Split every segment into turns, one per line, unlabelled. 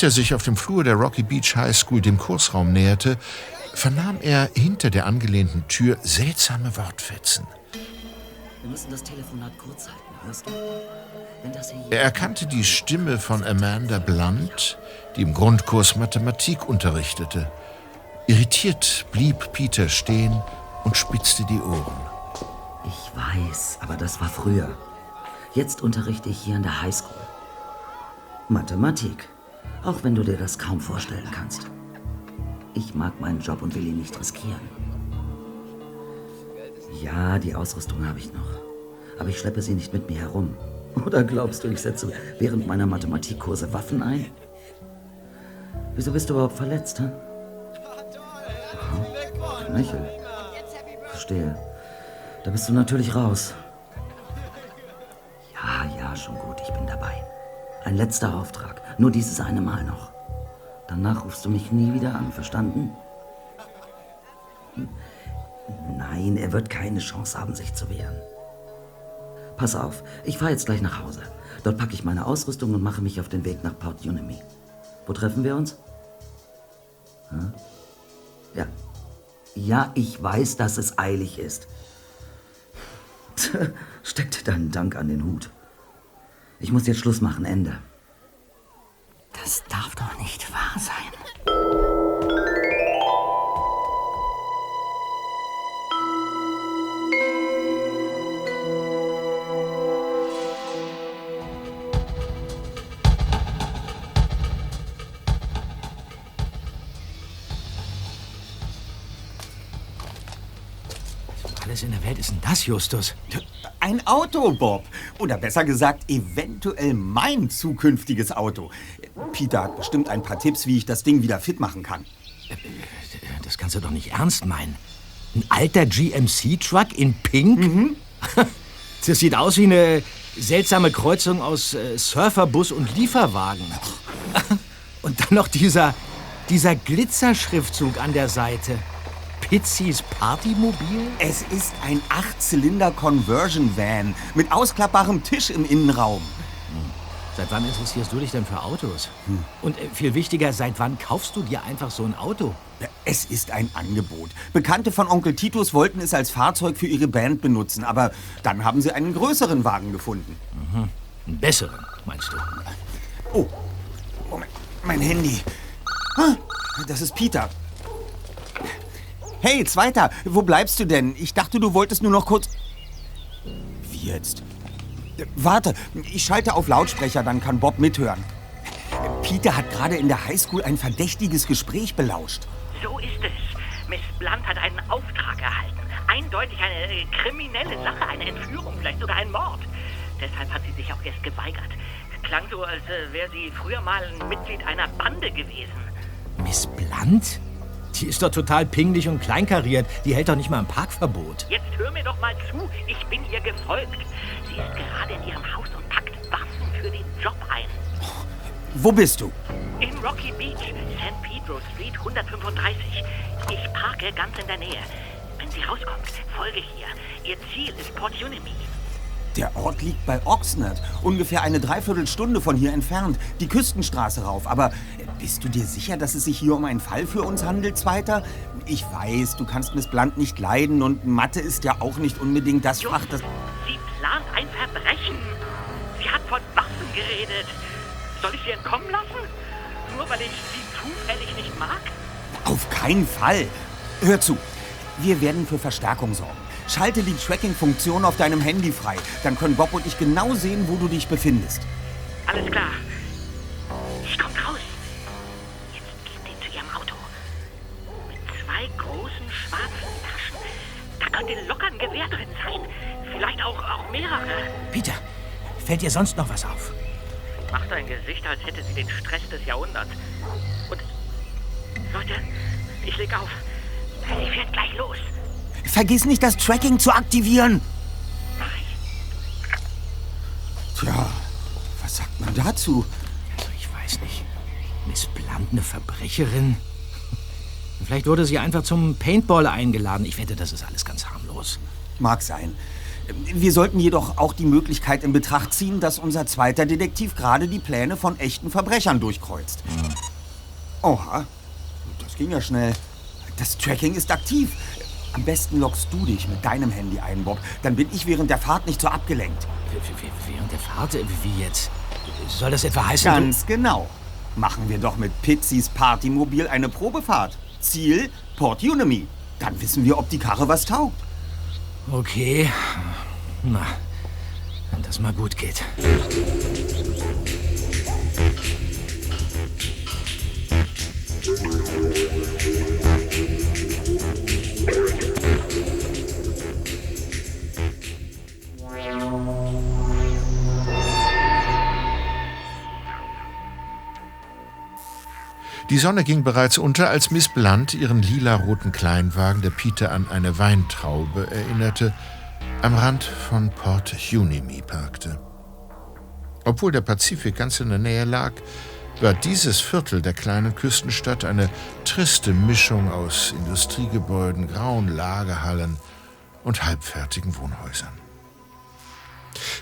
Als Peter sich auf dem Flur der Rocky Beach High School dem Kursraum näherte, vernahm er hinter der angelehnten Tür seltsame Wortfetzen.
Wir müssen das Telefonat kurz halten, hörst du?
Er erkannte die Stimme von Amanda Blunt, die im Grundkurs Mathematik unterrichtete. Irritiert blieb Peter stehen und spitzte die Ohren.
Ich weiß, aber das war früher. Jetzt unterrichte ich hier an der Highschool. Mathematik. Auch wenn du dir das kaum vorstellen kannst. Ich mag meinen Job und will ihn nicht riskieren. Ja, die Ausrüstung habe ich noch. Aber ich schleppe sie nicht mit mir herum. Oder glaubst du, ich setze während meiner Mathematikkurse Waffen ein? Wieso bist du überhaupt verletzt, hä? Aha. Knöchel. Verstehe. Da bist du natürlich raus. Ja, ja, schon gut, ich bin dabei. Ein letzter Auftrag. Nur dieses eine Mal noch. Danach rufst du mich nie wieder an, verstanden? Nein, er wird keine Chance haben, sich zu wehren. Pass auf, ich fahre jetzt gleich nach Hause. Dort packe ich meine Ausrüstung und mache mich auf den Weg nach Port Unemy. Wo treffen wir uns? Hm? Ja. Ja, ich weiß, dass es eilig ist. Steck dir deinen Dank an den Hut. Ich muss jetzt Schluss machen, Ende.
Das darf doch nicht wahr sein.
Alles in der Welt ist denn das, Justus?
Ein Auto, Bob. Oder besser gesagt, eventuell mein zukünftiges Auto. Peter hat bestimmt ein paar Tipps, wie ich das Ding wieder fit machen kann.
Das kannst du doch nicht ernst meinen. Ein alter GMC-Truck in Pink? Das sieht aus wie eine seltsame Kreuzung aus äh, Surferbus und Lieferwagen. Und dann noch dieser, dieser Glitzerschriftzug an der Seite. Pizzis Partymobil?
Es ist ein Acht-Zylinder-Conversion-Van mit ausklappbarem Tisch im Innenraum.
Seit wann interessierst du dich denn für Autos? Und äh, viel wichtiger, seit wann kaufst du dir einfach so ein Auto?
Es ist ein Angebot. Bekannte von Onkel Titus wollten es als Fahrzeug für ihre Band benutzen, aber dann haben sie einen größeren Wagen gefunden.
Einen besseren, meinst du?
Oh, Moment, mein Handy. Ah, Das ist Peter. Hey, Zweiter, wo bleibst du denn? Ich dachte, du wolltest nur noch kurz... Wie jetzt? Warte, ich schalte auf Lautsprecher, dann kann Bob mithören. Peter hat gerade in der Highschool ein verdächtiges Gespräch belauscht.
So ist es. Miss Blunt hat einen Auftrag erhalten. Eindeutig eine äh, kriminelle Sache, eine Entführung, vielleicht sogar ein Mord. Deshalb hat sie sich auch erst geweigert. Klang so, als äh, wäre sie früher mal ein Mitglied einer Bande gewesen.
Miss Blunt? Die ist doch total pingelig und kleinkariert. Die hält doch nicht mal ein Parkverbot.
Jetzt hör mir doch mal zu. Ich bin ihr gefolgt. Sie ist gerade in ihrem Haus und packt Waffen für den Job ein.
Wo bist du?
In Rocky Beach, San Pedro Street 135. Ich parke ganz in der Nähe. Wenn sie rauskommt, folge hier. Ihr Ziel ist Port Unemy.
Der Ort liegt bei Oxnard, ungefähr eine Dreiviertelstunde von hier entfernt, die Küstenstraße rauf. Aber äh, bist du dir sicher, dass es sich hier um einen Fall für uns handelt, Zweiter? Ich weiß, du kannst Miss Blunt nicht leiden und Mathe ist ja auch nicht unbedingt das Fach, das...
Sie plant ein Verbrechen. Sie hat von Waffen geredet. Soll ich sie entkommen lassen? Nur weil ich sie zufällig nicht mag?
Auf keinen Fall. Hör zu, wir werden für Verstärkung sorgen. Schalte die Tracking-Funktion auf deinem Handy frei. Dann können Bob und ich genau sehen, wo du dich befindest.
Alles klar. Mehrere.
Peter, fällt dir sonst noch was auf?
Macht ein Gesicht, als hätte sie den Stress des Jahrhunderts. Und. Leute, ich leg auf. Sie fährt gleich los.
Vergiss nicht, das Tracking zu aktivieren. Tja, was sagt man dazu?
Also ich weiß nicht. Miss Blunt eine Verbrecherin? Vielleicht wurde sie einfach zum Paintball eingeladen. Ich wette, das ist alles ganz harmlos.
Mag sein. Wir sollten jedoch auch die Möglichkeit in Betracht ziehen, dass unser zweiter Detektiv gerade die Pläne von echten Verbrechern durchkreuzt. Oha, das ging ja schnell. Das Tracking ist aktiv. Am besten loggst du dich mit deinem Handy ein, Bob. Dann bin ich während der Fahrt nicht so abgelenkt.
Während der Fahrt? Wie wie jetzt? Soll das etwa heißen...
Ganz genau. Machen wir doch mit Pizzis Partymobil eine Probefahrt. Ziel Port Unemy. Dann wissen wir, ob die Karre was taugt.
Okay. Na, wenn das mal gut geht.
Die Sonne ging bereits unter, als Miss Blunt ihren lilaroten Kleinwagen, der Peter an eine Weintraube erinnerte, am Rand von Port Unimy parkte. Obwohl der Pazifik ganz in der Nähe lag, war dieses Viertel der kleinen Küstenstadt eine triste Mischung aus Industriegebäuden, grauen Lagerhallen und halbfertigen Wohnhäusern.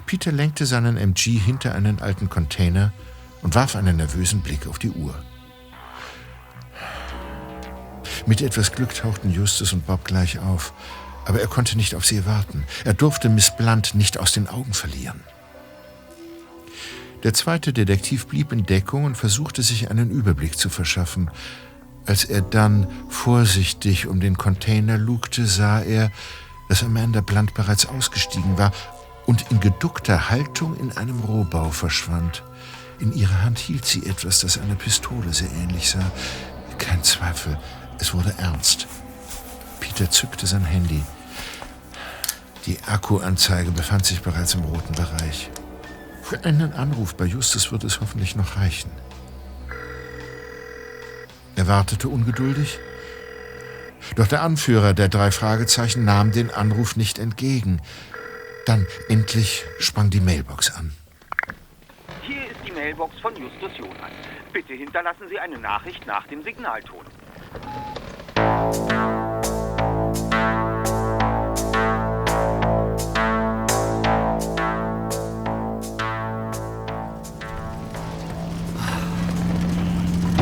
Peter lenkte seinen MG hinter einen alten Container und warf einen nervösen Blick auf die Uhr. Mit etwas Glück tauchten Justus und Bob gleich auf, aber er konnte nicht auf sie warten. Er durfte Miss Blunt nicht aus den Augen verlieren. Der zweite Detektiv blieb in Deckung und versuchte sich einen Überblick zu verschaffen. Als er dann vorsichtig um den Container lugte, sah er, dass Amanda Blunt bereits ausgestiegen war und in geduckter Haltung in einem Rohbau verschwand. In ihrer Hand hielt sie etwas, das einer Pistole sehr ähnlich sah. Kein Zweifel, es wurde ernst. Peter zückte sein Handy. Die Akkuanzeige befand sich bereits im roten Bereich. Für einen Anruf bei Justus wird es hoffentlich noch reichen. Er wartete ungeduldig. Doch der Anführer der drei Fragezeichen nahm den Anruf nicht entgegen. Dann endlich sprang die Mailbox an.
Hier ist die Mailbox von Justus Jonas. Bitte hinterlassen Sie eine Nachricht nach dem Signalton.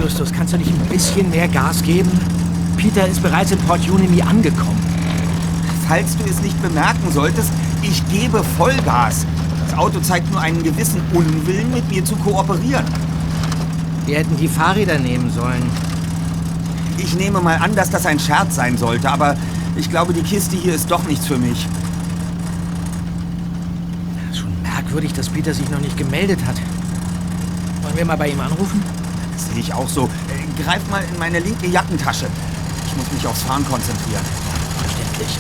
Justus, kannst du nicht ein bisschen mehr Gas geben? Peter ist bereits in Port Unity angekommen.
Falls du es nicht bemerken solltest, ich gebe Vollgas. Das Auto zeigt nur einen gewissen Unwillen, mit mir zu kooperieren.
Wir hätten die Fahrräder nehmen sollen.
Ich nehme mal an, dass das ein Scherz sein sollte, aber ich glaube, die Kiste hier ist doch nichts für mich.
Schon merkwürdig, dass Peter sich noch nicht gemeldet hat. Wollen wir mal bei ihm anrufen?
Das sehe ich auch so. Äh, greif mal in meine linke Jackentasche. Ich muss mich aufs Fahren konzentrieren.
Verständlich.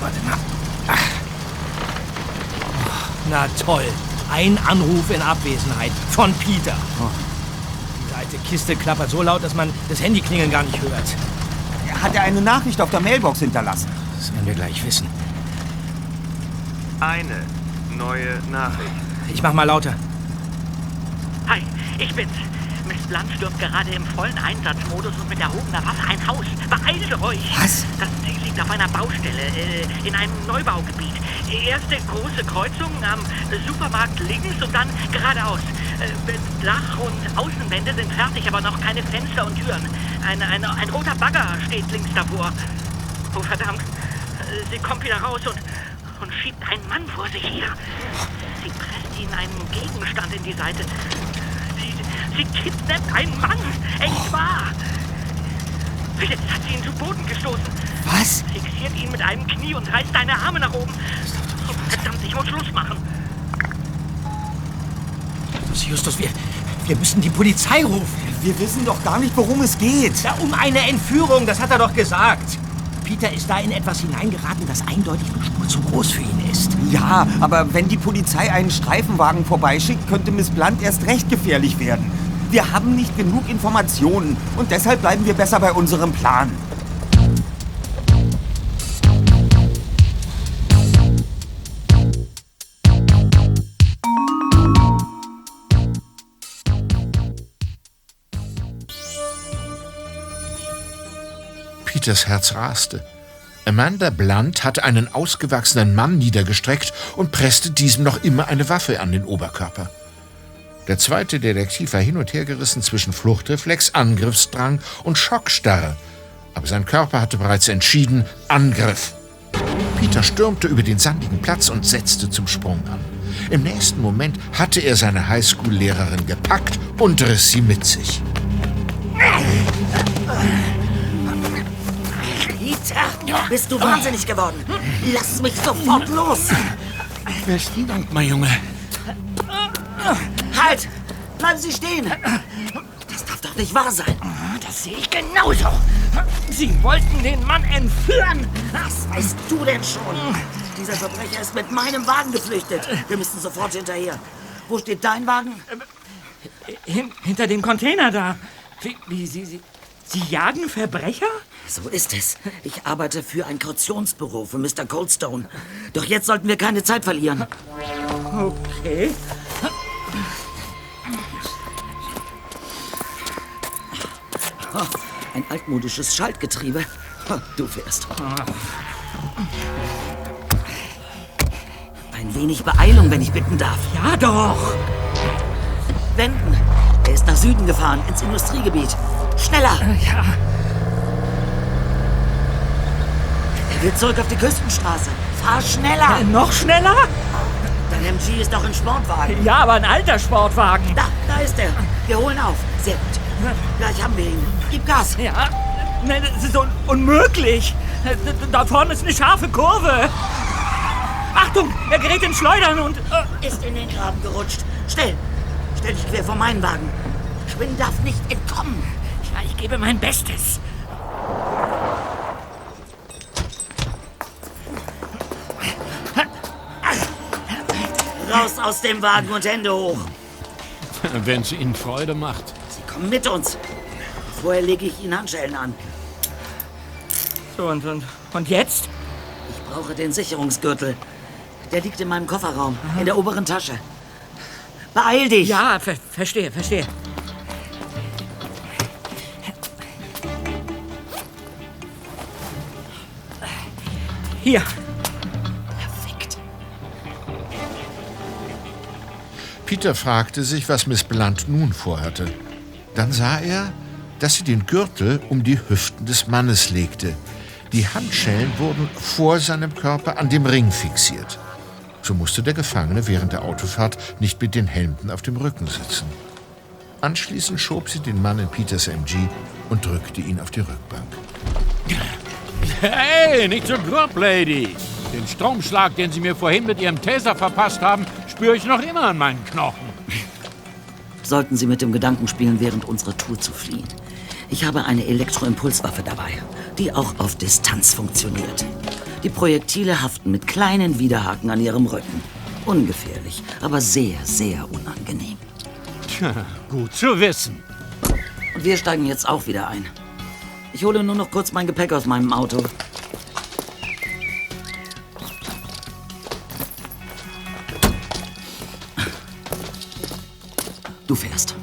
Warte mal. Ach. Na toll. Ein Anruf in Abwesenheit von Peter. Alte Kiste klappert so laut, dass man das Handy klingeln gar nicht hört.
Hat er eine Nachricht auf der Mailbox hinterlassen?
Das werden wir gleich wissen.
Eine neue Nachricht.
Ich mach mal lauter.
Hi, ich bin's. Miss Blunt stürmt gerade im vollen Einsatzmodus und mit erhobener Waffe ein Haus. Beeilt euch!
Was?
Das Ziel liegt auf einer Baustelle äh, in einem Neubaugebiet. Erste große Kreuzung am Supermarkt links und dann geradeaus. Äh, Dach und Außenwände sind fertig, aber noch keine Fenster und Türen. Ein, ein, ein roter Bagger steht links davor. Oh verdammt. Äh, Sie kommt wieder raus und, und schiebt einen Mann vor sich her. Sie presst ihnen einen Gegenstand in die Seite. Sie, sie kidnappt einen Mann. Echt wahr. Jetzt hat sie ihn zu Boden gestoßen.
Was?
Fixiert ihn mit einem Knie und reißt seine Arme nach oben. Oh, verdammt, ich muss Schluss machen.
Justus, Justus, wir, wir müssen die Polizei rufen.
Wir wissen doch gar nicht, worum es geht.
Ja, um eine Entführung, das hat er doch gesagt. Peter ist da in etwas hineingeraten, das eindeutig eine Spur zu groß für ihn ist.
Ja, aber wenn die Polizei einen Streifenwagen vorbeischickt, könnte Miss Blunt erst recht gefährlich werden. Wir haben nicht genug Informationen und deshalb bleiben wir besser bei unserem Plan.
Peters Herz raste. Amanda Blunt hatte einen ausgewachsenen Mann niedergestreckt und presste diesem noch immer eine Waffe an den Oberkörper. Der zweite Detektiv war hin und her gerissen zwischen Fluchtreflex, Angriffsdrang und Schockstarre. Aber sein Körper hatte bereits entschieden Angriff. Peter stürmte über den sandigen Platz und setzte zum Sprung an. Im nächsten Moment hatte er seine Highschool-Lehrerin gepackt und riss sie mit sich.
Peter, bist du wahnsinnig geworden? Lass mich sofort los!
Besten Dank, mein Junge.
Halt! Bleiben Sie stehen! Das darf doch nicht wahr sein.
Das sehe ich genauso. Sie wollten den Mann entführen.
Was weißt du denn schon? Dieser Verbrecher ist mit meinem Wagen geflüchtet. Wir müssen sofort hinterher. Wo steht dein Wagen?
Hin, hinter dem Container da. Wie, wie Sie, Sie, Sie jagen Verbrecher?
So ist es. Ich arbeite für ein Kautionsbüro für Mr. Coldstone. Doch jetzt sollten wir keine Zeit verlieren.
Okay.
Ein altmodisches Schaltgetriebe. Du fährst. Ein wenig Beeilung, wenn ich bitten darf.
Ja doch.
Wenden. Er ist nach Süden gefahren, ins Industriegebiet. Schneller!
Ja.
Will zurück auf die Küstenstraße. Fahr schneller!
Äh, noch schneller?
Dein MG ist doch ein Sportwagen.
Ja, aber ein alter Sportwagen.
Da, da ist er. Wir holen auf. Sehr gut. Gleich haben wir ihn. Gib Gas.
Ja. Nein, das ist un unmöglich. Da vorne ist eine scharfe Kurve. Achtung, er gerät ins Schleudern und... Äh,
Ist in den Graben gerutscht. Schnell. Stell dich quer vor meinen Wagen. Schwinn darf nicht entkommen.
ja, ich gebe mein Bestes.
Raus aus dem Wagen und Hände hoch.
Wenn es Ihnen Freude macht.
Sie kommen mit uns. Vorher lege ich Ihnen Handschellen an.
So, und, und, und jetzt?
Ich brauche den Sicherungsgürtel. Der liegt in meinem Kofferraum, in der oberen Tasche. Beeil dich!
Ja, ver verstehe, verstehe. Hier.
Peter fragte sich, was Miss Blunt nun vorhatte. Dann sah er, dass sie den Gürtel um die Hüften des Mannes legte. Die Handschellen wurden vor seinem Körper an dem Ring fixiert. So musste der Gefangene während der Autofahrt nicht mit den Händen auf dem Rücken sitzen. Anschließend schob sie den Mann in Peters MG und drückte ihn auf die Rückbank.
Hey, nicht so grob, Lady. Den Stromschlag, den Sie mir vorhin mit Ihrem Taser verpasst haben, spüre ich noch immer an meinen Knochen.
Sollten Sie mit dem Gedanken spielen, während unserer Tour zu fliehen. Ich habe eine Elektroimpulswaffe dabei, die auch auf Distanz funktioniert. Die Projektile haften mit kleinen Widerhaken an ihrem Rücken. Ungefährlich, aber sehr, sehr unangenehm.
Tja, gut zu wissen.
Und wir steigen jetzt auch wieder ein. Ich hole nur noch kurz mein Gepäck aus meinem Auto. Du fährst.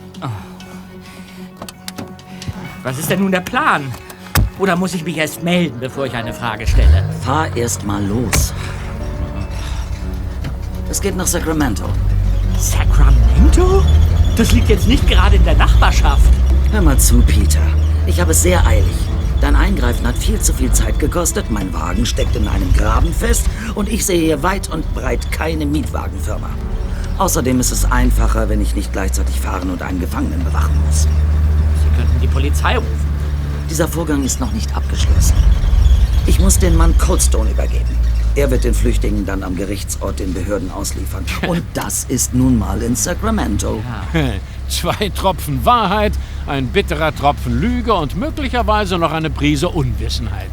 Was ist denn nun der Plan? Oder muss ich mich erst melden, bevor ich eine Frage stelle?
Fahr erst mal los. Es geht nach Sacramento.
Sacramento? Das liegt jetzt nicht gerade in der Nachbarschaft.
Hör mal zu, Peter. Ich habe es sehr eilig. Dein Eingreifen hat viel zu viel Zeit gekostet, mein Wagen steckt in einem Graben fest und ich sehe hier weit und breit keine Mietwagenfirma. Außerdem ist es einfacher, wenn ich nicht gleichzeitig fahren und einen Gefangenen bewachen muss.
Sie könnten die Polizei rufen.
Dieser Vorgang ist noch nicht abgeschlossen. Ich muss den Mann Coldstone übergeben. Er wird den Flüchtigen dann am Gerichtsort den Behörden ausliefern. Und das ist nun mal in Sacramento.
Zwei Tropfen Wahrheit, ein bitterer Tropfen Lüge und möglicherweise noch eine Prise Unwissenheit.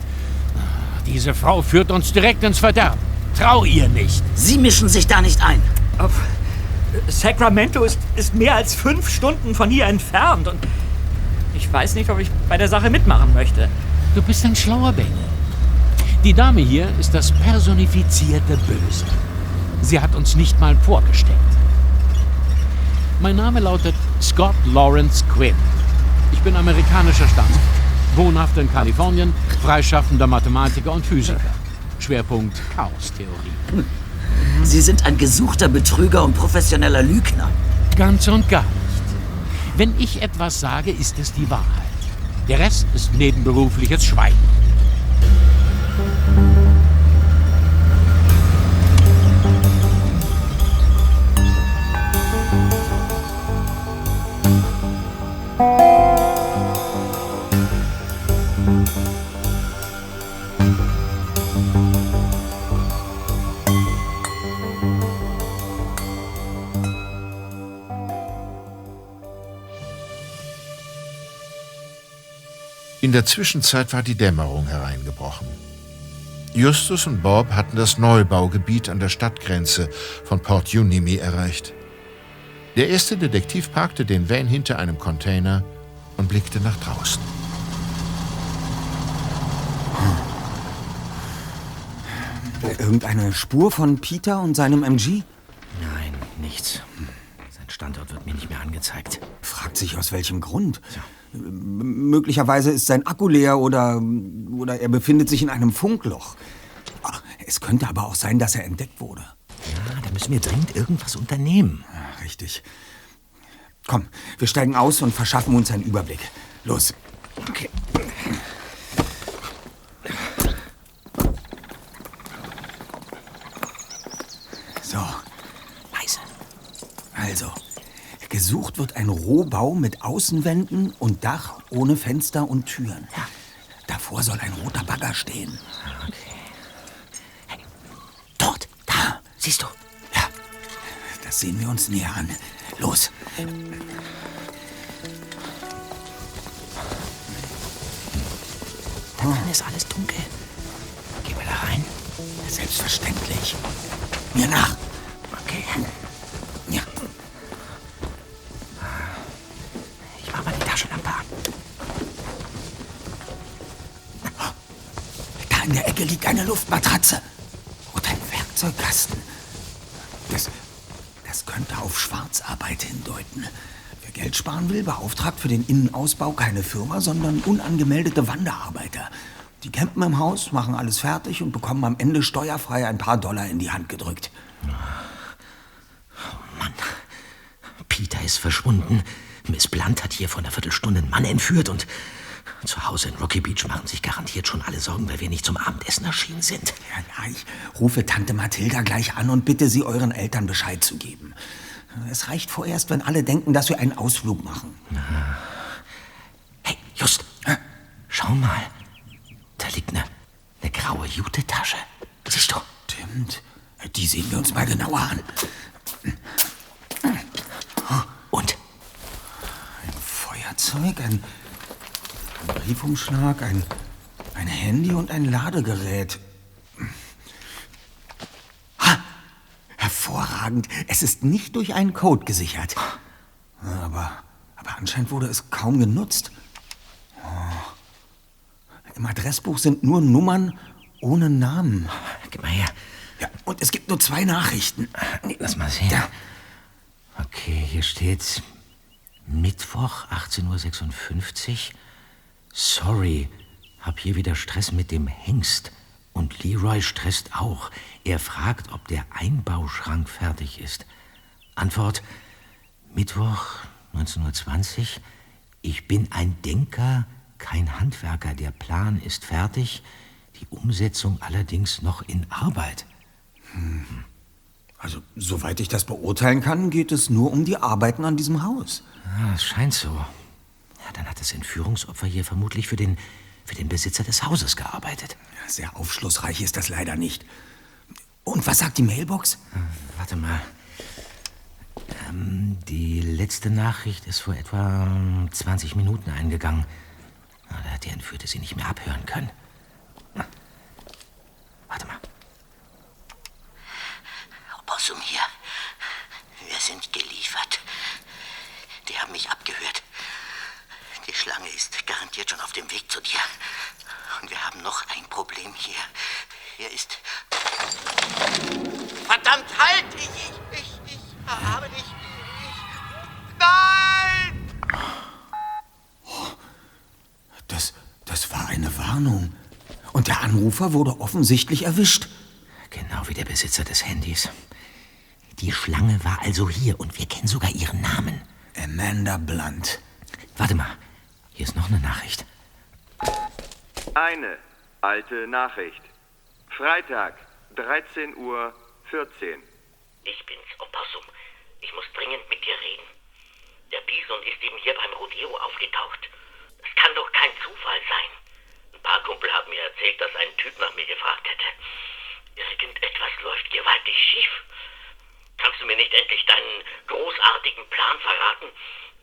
Diese Frau führt uns direkt ins Verderben. Trau ihr nicht.
Sie mischen sich da nicht ein.
Auf Sacramento ist, ist mehr als fünf Stunden von hier entfernt und ich weiß nicht, ob ich bei der Sache mitmachen möchte.
Du bist ein schlauer Bengel. Die Dame hier ist das personifizierte Böse. Sie hat uns nicht mal vorgestellt. Mein Name lautet Scott Lawrence Quinn. Ich bin amerikanischer Staatsbürger. wohnhaft in Kalifornien, freischaffender Mathematiker und Physiker. Schwerpunkt Chaostheorie.
Sie sind ein gesuchter Betrüger und professioneller Lügner.
Ganz und gar nicht. Wenn ich etwas sage, ist es die Wahrheit. Der Rest ist nebenberufliches Schweigen.
In der Zwischenzeit war die Dämmerung hereingebrochen. Justus und Bob hatten das Neubaugebiet an der Stadtgrenze von Port Unimi erreicht. Der erste Detektiv parkte den Van hinter einem Container und blickte nach draußen.
Irgendeine Spur von Peter und seinem MG?
Nein, nichts. Standort wird mir nicht mehr angezeigt.
Fragt sich aus welchem Grund. M- Möglicherweise ist sein Akku leer oder, oder er befindet sich in einem Funkloch. Ah, Es könnte aber auch sein, dass er entdeckt wurde.
Ja, da müssen wir dringend irgendwas unternehmen.
Ja, richtig. Komm, wir steigen aus und verschaffen uns einen Überblick. Los.
Okay.
So,
Leise.
also. Gesucht wird ein Rohbau mit Außenwänden und Dach ohne Fenster und Türen.
Ja.
Davor soll ein roter Bagger stehen.
Dort, da, siehst du.
Ja, das sehen wir uns näher an. Los.
Da drin ist alles dunkel. Gehen wir da rein?
Selbstverständlich. Mir nach. Da in der Ecke liegt eine Luftmatratze. Und ein Werkzeugkasten. Das, das könnte auf Schwarzarbeit hindeuten. Wer Geld sparen will, beauftragt für den Innenausbau keine Firma, sondern unangemeldete Wanderarbeiter. Die campen im Haus, machen alles fertig und bekommen am Ende steuerfrei ein paar Dollar in die Hand gedrückt.
Mann, Peter ist verschwunden. Miss Blunt hat hier vor einer Viertelstunde einen Mann entführt und zu Hause in Rocky Beach machen sich garantiert schon alle Sorgen, weil wir nicht zum Abendessen erschienen sind.
Ja, ja, ich rufe Tante Mathilda gleich an und bitte sie, euren Eltern Bescheid zu geben. Es reicht vorerst, wenn alle denken, dass wir einen Ausflug machen.
Hey, Just, schau mal. Da liegt eine, eine graue Jute-Tasche. Siehst du?
Stimmt. Die sehen wir uns mal genauer an.
Und?
Feuerzeug, ein, ein Briefumschlag, ein, ein Handy und ein Ladegerät. Ha! Hervorragend. Es ist nicht durch einen Code gesichert. Aber, aber anscheinend wurde es kaum genutzt. Oh. Im Adressbuch sind nur Nummern ohne Namen.
Gib mal her.
Ja, und es gibt nur zwei Nachrichten.
Lass mal sehen.
Ja.
Okay, hier steht Mittwoch 18.56 Uhr. Sorry, hab hier wieder Stress mit dem Hengst. Und Leroy stresst auch. Er fragt, ob der Einbauschrank fertig ist. Antwort: Mittwoch 19.20 Uhr. Ich bin ein Denker, kein Handwerker. Der Plan ist fertig, die Umsetzung allerdings noch in Arbeit.
Also, soweit ich das beurteilen kann, geht es nur um die Arbeiten an diesem Haus.
Ah, es scheint so. Dann hat das Entführungsopfer hier vermutlich für den, für den Besitzer des Hauses gearbeitet.
Sehr aufschlussreich ist das leider nicht. Und was sagt die Mailbox?
Warte mal. Ähm, die letzte Nachricht ist vor etwa ähm, 20 Minuten eingegangen. Da hat der Entführte sie nicht mehr abhören können. Na, Warte mal.
Opossum hier. Wir sind geliefert. Die haben mich abgehört. Die Schlange ist garantiert schon auf dem Weg zu dir. Und wir haben noch ein Problem hier. Hier ist. Verdammt, halt! Ich, ich, ich, ich habe dich. Ich, nein!
Entfernung. Und der Anrufer wurde offensichtlich erwischt.
Genau wie der Besitzer des Handys. Die Schlange war also hier und wir kennen sogar ihren Namen.
Amanda Blunt.
Warte mal, hier ist noch eine Nachricht.
Eine alte Nachricht. Freitag, 13 Uhr 14.
Ich bin's, Opossum. Ich muss dringend mit dir reden. Der Bison ist eben hier beim Rodeo aufgetaucht. Das kann doch kein Zufall sein. Ein paar Kumpel haben mir erzählt, dass ein Typ nach mir gefragt hätte. Irgendetwas läuft gewaltig schief. Kannst du mir nicht endlich deinen großartigen Plan verraten?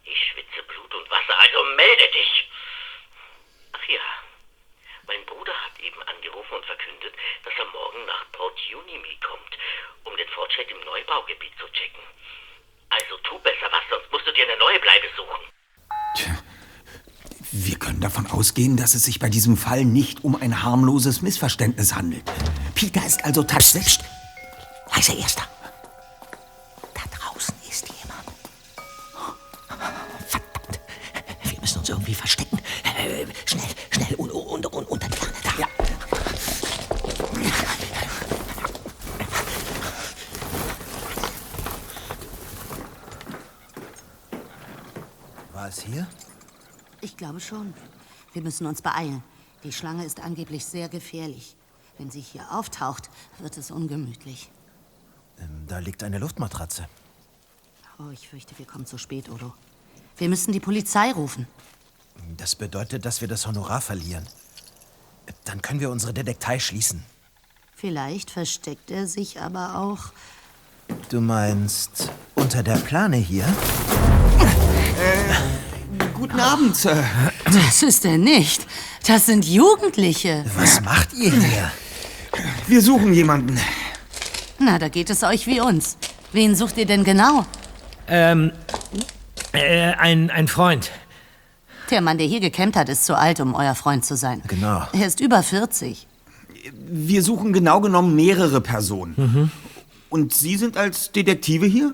Ich schwitze Blut und Wasser, also melde dich. Ach ja, mein Bruder hat eben angerufen und verkündet, dass er morgen nach Port Unimi kommt, um den Fortschritt im Neubaugebiet zu checken. Also tu besser was, sonst musst du dir eine neue Bleibe suchen.
Tja, wir können davon ausgehen, dass es sich bei diesem Fall nicht um ein harmloses Missverständnis handelt. Peter ist also tatsächlich...
Heißer Erster.
Schon. Wir müssen uns beeilen. Die Schlange ist angeblich sehr gefährlich. Wenn sie hier auftaucht, wird es ungemütlich.
Ähm, da liegt eine Luftmatratze.
Oh, ich fürchte, wir kommen zu spät, Odo. Wir müssen die Polizei rufen.
Das bedeutet, dass wir das Honorar verlieren. Dann können wir unsere Detektei schließen.
Vielleicht versteckt er sich aber auch.
Du meinst unter der Plane hier?
Äh, guten Abend, Sir.
Das ist er nicht. Das sind Jugendliche.
Was macht ihr hier?
Wir suchen jemanden.
Na, da geht es euch wie uns. Wen sucht ihr denn genau?
Ähm, äh, ein, ein Freund.
Der Mann, der hier gecampt hat, ist zu alt, um euer Freund zu sein.
Genau.
Er ist über 40.
Wir suchen genau genommen mehrere Personen. Und Sie sind als Detektive hier?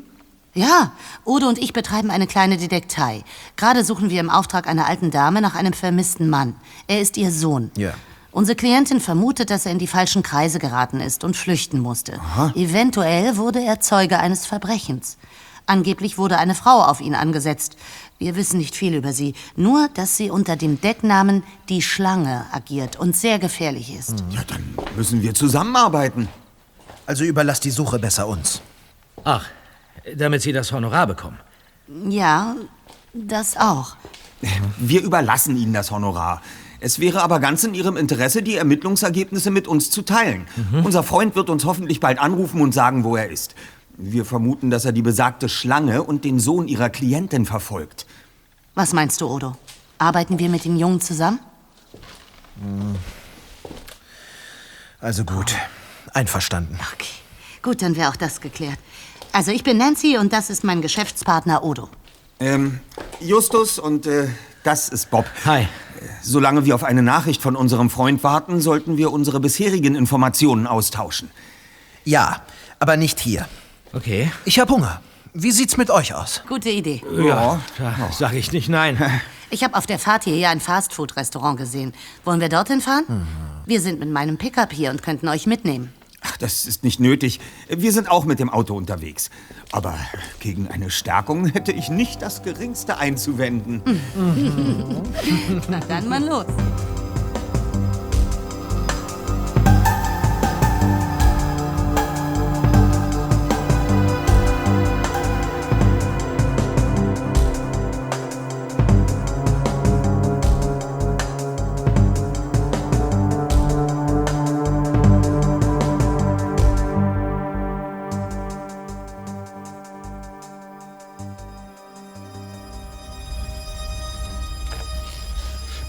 Ja, Udo und ich betreiben eine kleine Detektei. Gerade suchen wir im Auftrag einer alten Dame nach einem vermissten Mann. Er ist ihr Sohn.
Ja.
Unsere Klientin vermutet, dass er in die falschen Kreise geraten ist und flüchten musste. Eventuell wurde er Zeuge eines Verbrechens. Angeblich wurde eine Frau auf ihn angesetzt. Wir wissen nicht viel über sie, nur dass sie unter dem Decknamen Die Schlange agiert und sehr gefährlich ist.
Ja, dann müssen wir zusammenarbeiten.
Also überlass die Suche besser uns.
Ach, damit Sie das Honorar bekommen.
Ja, das auch.
Wir überlassen Ihnen das Honorar. Es wäre aber ganz in Ihrem Interesse, die Ermittlungsergebnisse mit uns zu teilen. Unser Freund wird uns hoffentlich bald anrufen und sagen, wo er ist. Wir vermuten, dass er die besagte Schlange und den Sohn Ihrer Klientin verfolgt.
Was meinst du, Odo? Arbeiten wir mit den Jungen zusammen?
Also gut. Einverstanden.
Okay. Gut, dann wäre auch das geklärt. Also ich bin Nancy und das ist mein Geschäftspartner Odo.
Ähm, Justus und äh, das ist Bob.
Hi.
Solange wir auf eine Nachricht von unserem Freund warten, sollten wir unsere bisherigen Informationen austauschen.
Ja, aber nicht hier.
Okay.
Ich hab Hunger. Wie sieht's mit euch aus?
Gute Idee.
Ja, da sage ich nicht nein.
Ich habe auf der Fahrt hierher ein Fastfood-Restaurant gesehen. Wollen wir dorthin fahren? Wir sind mit meinem Pickup hier und könnten euch mitnehmen.
Ach, das ist nicht nötig. Wir sind auch mit dem Auto unterwegs. Aber gegen eine Stärkung hätte ich nicht das Geringste einzuwenden.
Na dann mal los.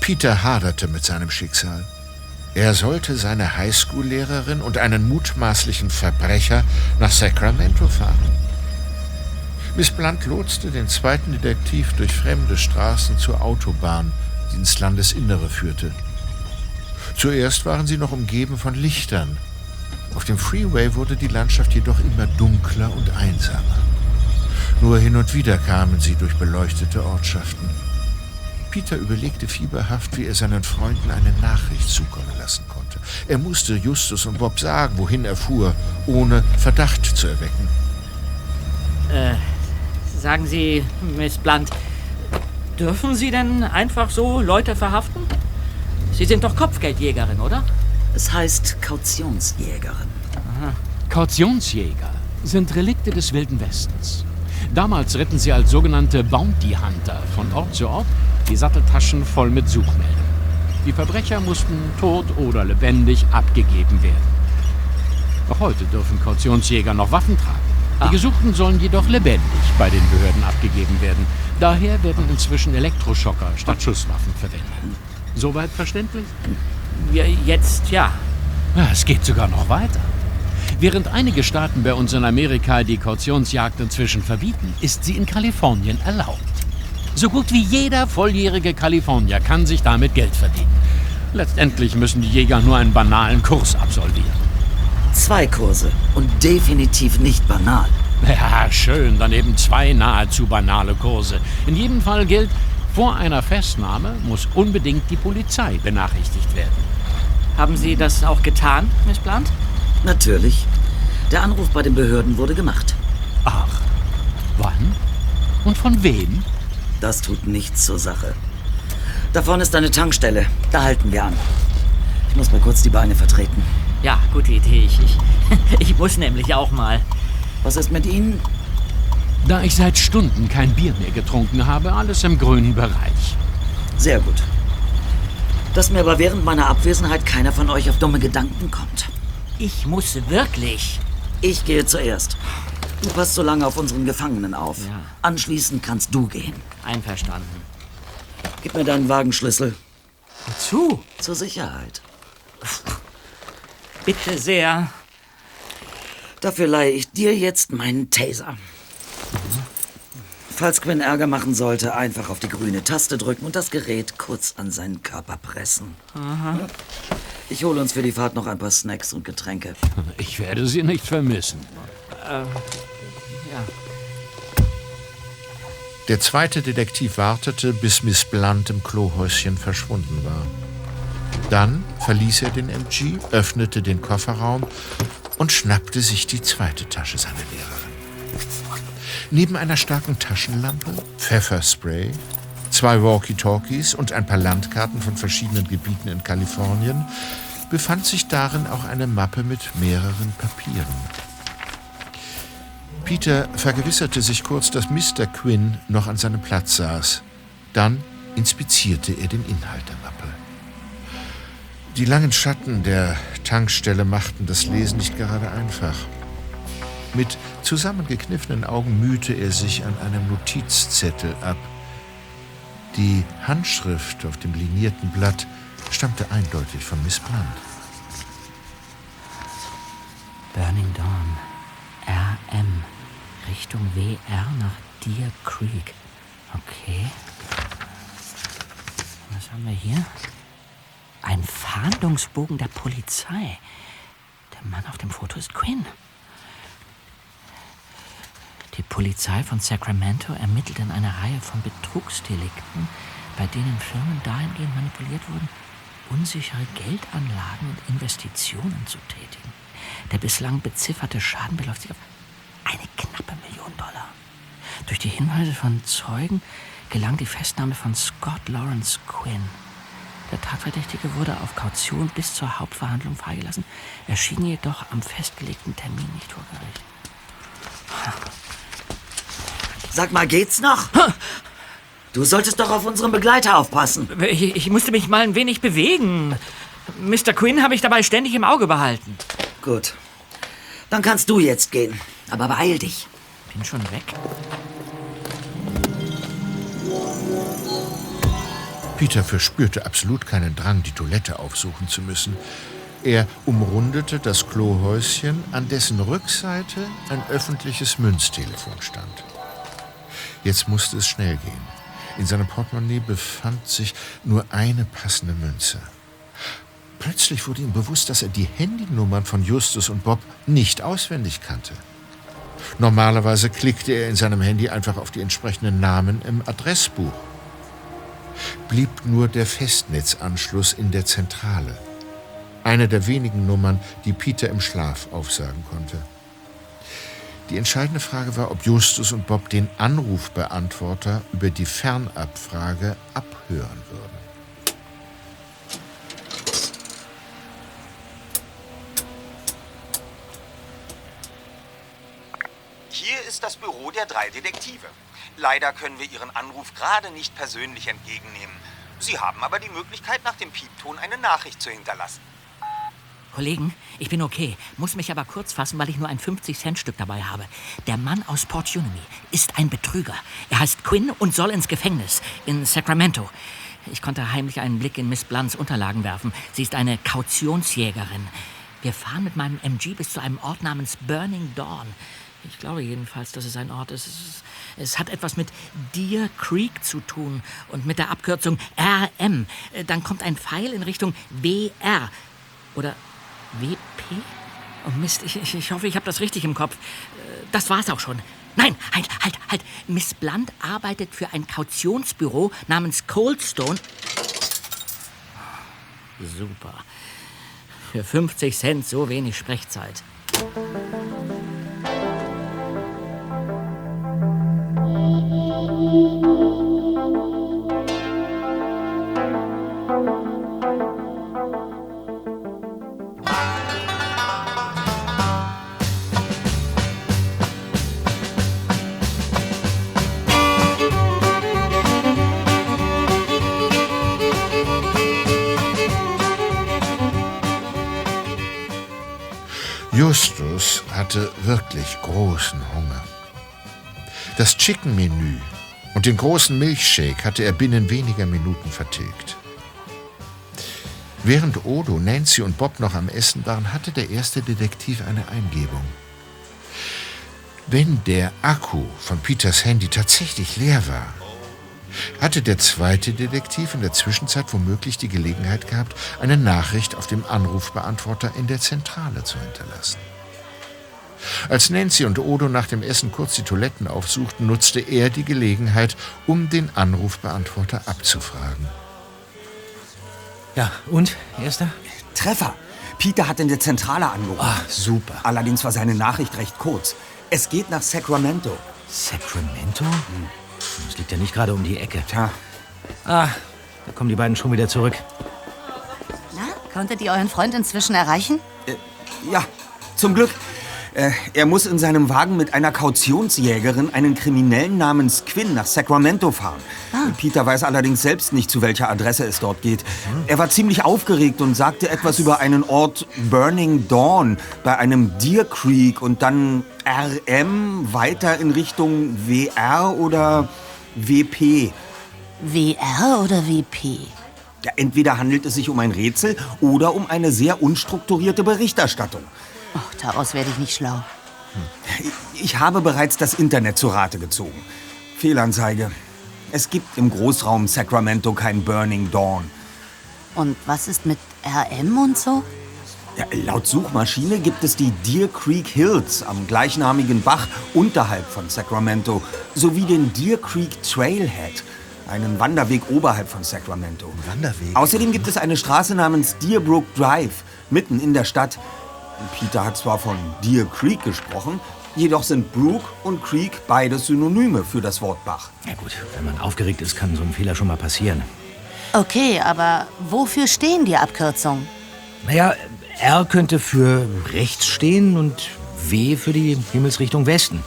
Peter haderte mit seinem Schicksal. Er sollte seine Highschool-Lehrerin und einen mutmaßlichen Verbrecher nach Sacramento fahren. Miss Blunt lotste den zweiten Detektiv durch fremde Straßen zur Autobahn, die ins Landesinnere führte. Zuerst waren sie noch umgeben von Lichtern. Auf dem Freeway wurde die Landschaft jedoch immer dunkler und einsamer. Nur hin und wieder kamen sie durch beleuchtete Ortschaften. Peter überlegte fieberhaft, wie er seinen Freunden eine Nachricht zukommen lassen konnte. Er musste Justus und Bob sagen, wohin er fuhr, ohne Verdacht zu erwecken.
Äh, sagen Sie, Miss Blunt, dürfen Sie denn einfach so Leute verhaften? Sie sind doch Kopfgeldjägerin, oder?
Es heißt Kautionsjägerin.
Aha. Kautionsjäger sind Relikte des Wilden Westens. Damals ritten sie als sogenannte Bounty Hunter von Ort zu Ort die Satteltaschen voll mit Suchmeldungen. Die Verbrecher mussten tot oder lebendig abgegeben werden. Auch heute dürfen Kautionsjäger noch Waffen tragen. Die Gesuchten sollen jedoch lebendig bei den Behörden abgegeben werden. Daher werden inzwischen Elektroschocker statt Schusswaffen verwendet. Soweit verständlich?
Ja, jetzt ja.
ja. Es geht sogar noch weiter. Während einige Staaten bei uns in Amerika die Kautionsjagd inzwischen verbieten, ist sie in Kalifornien erlaubt. So gut wie jeder volljährige Kalifornier kann sich damit Geld verdienen. Letztendlich müssen die Jäger nur einen banalen Kurs absolvieren.
Zwei Kurse und definitiv nicht banal.
Ja, schön, daneben zwei nahezu banale Kurse. In jedem Fall gilt, vor einer Festnahme muss unbedingt die Polizei benachrichtigt werden.
Haben Sie das auch getan, Miss Blunt?
Natürlich. Der Anruf bei den Behörden wurde gemacht.
Ach, wann? Und von wem?
Das tut nichts zur Sache. Da vorne ist eine Tankstelle. Da halten wir an. Ich muss mal kurz die Beine vertreten.
Ja, gute Idee. Ich, ich, ich muss nämlich auch mal.
Was ist mit Ihnen?
Da ich seit Stunden kein Bier mehr getrunken habe, alles im grünen Bereich.
Sehr gut. Dass mir aber während meiner Abwesenheit keiner von euch auf dumme Gedanken kommt.
Ich muss wirklich.
Ich gehe zuerst. Du passt so lange auf unseren Gefangenen auf.
Ja.
Anschließend kannst du gehen.
Einverstanden.
Gib mir deinen Wagenschlüssel.
Wozu?
Zur Sicherheit.
Bitte sehr.
Dafür leihe ich dir jetzt meinen Taser. Falls Quinn Ärger machen sollte, einfach auf die grüne Taste drücken und das Gerät kurz an seinen Körper pressen.
Aha.
Ich hole uns für die Fahrt noch ein paar Snacks und Getränke.
Ich werde sie nicht vermissen.
Äh,
Der zweite Detektiv wartete, bis Miss Blunt im Klohäuschen verschwunden war. Dann verließ er den MG, öffnete den Kofferraum und schnappte sich die zweite Tasche seiner Lehrerin. Neben einer starken Taschenlampe, Pfefferspray, zwei Walkie-Talkies und ein paar Landkarten von verschiedenen Gebieten in Kalifornien befand sich darin auch eine Mappe mit mehreren Papieren. Peter vergewisserte sich kurz, dass Mr. Quinn noch an seinem Platz saß. Dann inspizierte er den Inhalt der Mappe. Die langen Schatten der Tankstelle machten das Lesen nicht gerade einfach. Mit zusammengekniffenen Augen mühte er sich an einem Notizzettel ab. Die Handschrift auf dem linierten Blatt stammte eindeutig von Miss Blunt.
Burning. Richtung WR nach Deer Creek. Okay. Was haben wir hier? Ein Fahndungsbogen der Polizei. Der Mann auf dem Foto ist Quinn. Die Polizei von Sacramento ermittelt in einer Reihe von Betrugsdelikten, bei denen Firmen dahingehend manipuliert wurden, unsichere Geldanlagen und Investitionen zu tätigen. Der bislang bezifferte Schaden beläuft sich auf eine knappe Million Dollar. Durch die Hinweise von Zeugen gelang die Festnahme von Scott Lawrence Quinn. Der Tatverdächtige wurde auf Kaution bis zur Hauptverhandlung freigelassen, erschien jedoch am festgelegten Termin nicht vor Gericht.
Sag mal, geht's noch? Du solltest doch auf unseren Begleiter aufpassen.
Ich, ich musste mich mal ein wenig bewegen. Mr. Quinn habe ich dabei ständig im Auge behalten.
Gut. Dann kannst du jetzt gehen. Aber beeil dich.
Bin schon weg.
Peter verspürte absolut keinen Drang, die Toilette aufsuchen zu müssen. Er umrundete das Klohäuschen, an dessen Rückseite ein öffentliches Münztelefon stand. Jetzt musste es schnell gehen. In seinem Portemonnaie befand sich nur eine passende Münze. Plötzlich wurde ihm bewusst, dass er die Handynummern von Justus und Bob nicht auswendig kannte. Normalerweise klickte er in seinem Handy einfach auf die entsprechenden Namen im Adressbuch. blieb nur der Festnetzanschluss in der Zentrale. Eine der wenigen Nummern, die Peter im Schlaf aufsagen konnte. Die entscheidende Frage war, ob Justus und Bob den Anrufbeantworter über die Fernabfrage abhören würden.
Ist das Büro der drei Detektive. Leider können wir Ihren Anruf gerade nicht persönlich entgegennehmen. Sie haben aber die Möglichkeit, nach dem Piepton eine Nachricht zu hinterlassen.
Kollegen, ich bin okay, muss mich aber kurz fassen, weil ich nur ein 50-Cent-Stück dabei habe. Der Mann aus Port Unity ist ein Betrüger. Er heißt Quinn und soll ins Gefängnis in Sacramento. Ich konnte heimlich einen Blick in Miss Blunts Unterlagen werfen. Sie ist eine Kautionsjägerin. Wir fahren mit meinem MG bis zu einem Ort namens Burning Dawn. Ich glaube jedenfalls, dass es ein Ort ist. Es, es hat etwas mit Deer Creek zu tun und mit der Abkürzung RM. Dann kommt ein Pfeil in Richtung WR. Oder WP? Oh Mist, ich, ich, ich hoffe, ich habe das richtig im Kopf. Äh, Das war's auch schon. Nein, halt, halt, halt. Miss Blunt arbeitet für ein Kautionsbüro namens Coldstone. Super. Für 50 Cent so wenig Sprechzeit.
Justus hatte wirklich großen Hunger. Das Chicken-Menü und den großen Milchshake hatte er binnen weniger Minuten vertilgt. Während Odo, Nancy und Bob noch am Essen waren, hatte der erste Detektiv eine Eingebung. Wenn der Akku von Peters Handy tatsächlich leer war, hatte der zweite Detektiv in der Zwischenzeit womöglich die Gelegenheit gehabt, eine Nachricht auf dem Anrufbeantworter in der Zentrale zu hinterlassen. Als Nancy und Odo nach dem Essen kurz die Toiletten aufsuchten, nutzte er die Gelegenheit, um den Anrufbeantworter abzufragen.
Ja, und, Erster?
Treffer. Peter hat in der Zentrale angerufen.
Ah, super.
Allerdings war seine Nachricht recht kurz. Es geht nach Sacramento.
Sacramento? Das liegt ja nicht gerade um die Ecke.
Tja.
Ah, da kommen die beiden schon wieder zurück.
Na, konntet ihr euren Freund inzwischen erreichen?
Ja, zum Glück. Äh, er muss in seinem Wagen mit einer Kautionsjägerin einen Kriminellen namens Quinn nach Sacramento fahren. Peter weiß allerdings selbst nicht, zu welcher Adresse es dort geht. Er war ziemlich aufgeregt und sagte etwas über einen Ort Burning Dawn bei einem Deer Creek und dann RM weiter in Richtung WR oder WP.
WR oder WP?
Ja, entweder handelt es sich um ein Rätsel oder um eine sehr unstrukturierte Berichterstattung.
Oh, daraus werde ich nicht schlau.
Ich habe bereits das Internet zu Rate gezogen. Fehlanzeige. Es gibt im Großraum Sacramento kein Burning Dawn.
Und was ist mit RM und so?
Ja, laut Suchmaschine gibt es die Deer Creek Hills am gleichnamigen Bach unterhalb von Sacramento sowie den Deer Creek Trailhead, einen Wanderweg oberhalb von Sacramento.
Wanderweg?
Außerdem gibt es eine Straße namens Deerbrook Drive mitten in der Stadt. Peter hat zwar von Deer Creek gesprochen, jedoch sind Brook und Creek beides Synonyme für das Wort Bach.
Na gut, wenn man aufgeregt ist, kann so ein Fehler schon mal passieren.
Okay, aber wofür stehen die Abkürzungen?
Naja, R könnte für rechts stehen und W für die Himmelsrichtung Westen.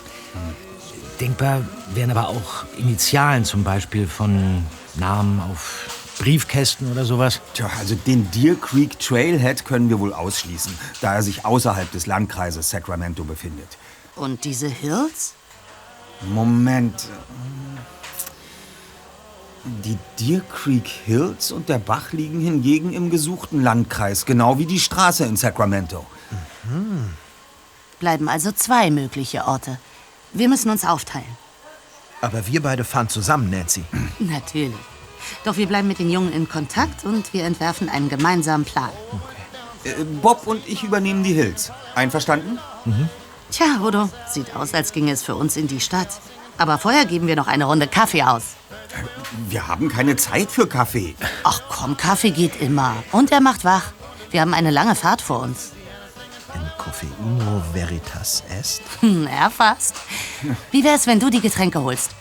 Denkbar wären aber auch Initialen zum Beispiel von Namen auf Briefkästen oder sowas.
Tja, also den Deer Creek Trailhead können wir wohl ausschließen, da er sich außerhalb des Landkreises Sacramento befindet.
Und diese Hills?
Moment. Die Deer Creek Hills und der Bach liegen hingegen im gesuchten Landkreis, genau wie die Straße in Sacramento.
Bleiben also zwei mögliche Orte. Wir müssen uns aufteilen.
Aber wir beide fahren zusammen, Nancy.
Natürlich. Doch wir bleiben mit den Jungen in Kontakt und wir entwerfen einen gemeinsamen Plan.
Äh, Bob und ich übernehmen die Hills. Einverstanden?
Tja, Odo, sieht aus, als ginge es für uns in die Stadt. Aber vorher geben wir noch eine Runde Kaffee aus.
Wir haben keine Zeit für Kaffee.
Ach komm, Kaffee geht immer. Und er macht wach. Wir haben eine lange Fahrt vor uns.
In Coffeino veritas est?
Hm, erfasst. Wie wär's, wenn du die Getränke holst?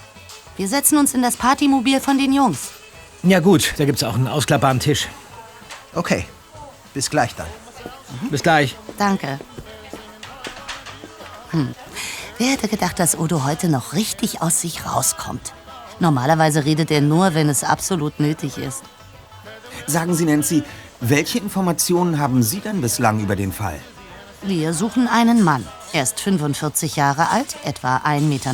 Wir setzen uns in das Partymobil von den Jungs.
Ja gut, da gibt's auch einen ausklappbaren Tisch.
Okay, bis gleich dann.
Bis gleich.
Danke. Hm. Wer hätte gedacht, dass Odo heute noch richtig aus sich rauskommt? Normalerweise redet er nur, wenn es absolut nötig ist.
Sagen Sie, Nancy, welche Informationen haben Sie denn bislang über den Fall?
Wir suchen einen Mann. Er ist 45 Jahre alt, etwa 1,90 Meter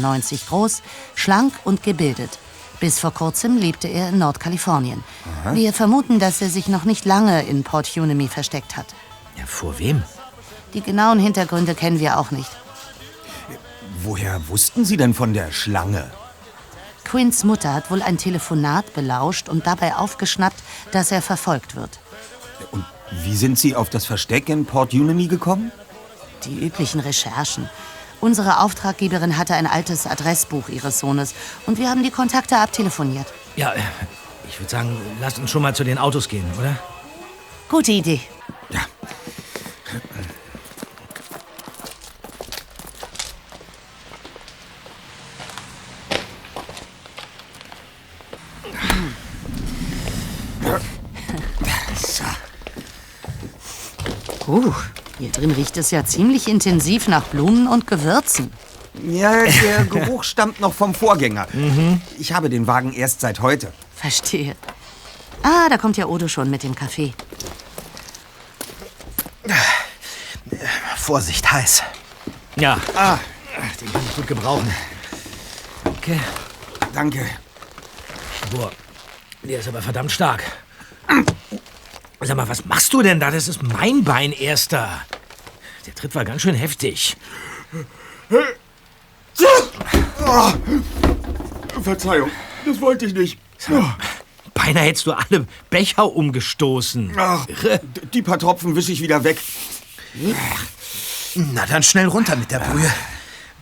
groß, schlank und gebildet. Bis vor kurzem lebte er in Nordkalifornien.
Aha.
Wir vermuten, dass er sich noch nicht lange in Port Hueneme versteckt hat.
Ja, vor wem?
Die genauen Hintergründe kennen wir auch nicht.
Woher wussten Sie denn von der Schlange?
Quinns Mutter hat wohl ein Telefonat belauscht und dabei aufgeschnappt, dass er verfolgt wird.
Und wie sind Sie auf das Versteck in Port Unity gekommen?
Die üblichen Recherchen. Unsere Auftraggeberin hatte ein altes Adressbuch ihres Sohnes und wir haben die Kontakte abtelefoniert.
Ja, ich würde sagen, lasst uns schon mal zu den Autos gehen, oder?
Gute Idee.
So.
Uh, hier drin riecht es ja ziemlich intensiv nach Blumen und Gewürzen.
Ja, der Geruch stammt noch vom Vorgänger.
Mhm.
Ich habe den Wagen erst seit heute.
Verstehe. Ah, da kommt ja Odo schon mit dem Kaffee.
Vorsicht, heiß.
Ja.
Ah,
den kann ich gut gebrauchen. Okay.
Danke.
Boah, der ist aber verdammt stark. Sag mal, was machst du denn da? Das ist mein Bein, Erster. Der Tritt war ganz schön heftig.
Verzeihung, das wollte ich nicht.
Beinahe hättest du alle Becher umgestoßen.
Ach, die paar Tropfen wische ich wieder weg.
Na dann schnell runter mit der Brühe,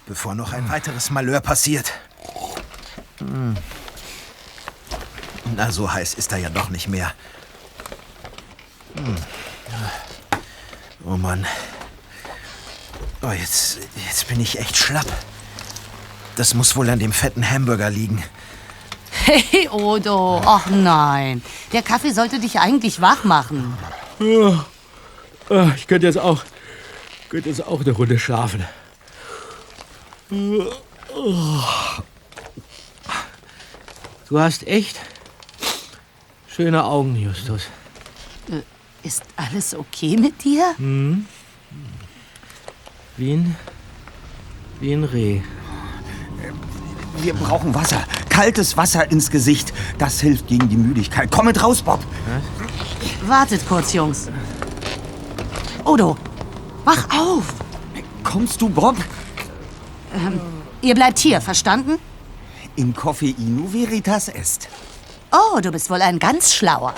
bevor noch ein weiteres Malheur passiert. Hm. Na, so heiß ist er ja doch nicht mehr. Hm. Oh Mann. Oh, jetzt, jetzt bin ich echt schlapp. Das muss wohl an dem fetten Hamburger liegen.
Hey, Odo. Ach nein. Der Kaffee sollte dich eigentlich wach machen.
Ja. Ah, Ich könnte jetzt auch, könnte jetzt auch eine Runde schlafen. Du hast echt schöne Augen, Justus.
Äh, Ist alles okay mit dir?
Hm? Wie ein, wie ein Reh.
Wir brauchen Wasser. Kaltes Wasser ins Gesicht. Das hilft gegen die Müdigkeit. Komm mit raus, Bob.
Wartet kurz, Jungs. Odo, wach auf.
Kommst du, Bob?
Ähm, ihr bleibt hier, verstanden?
In Coffeinu veritas est.
Oh, du bist wohl ein ganz schlauer.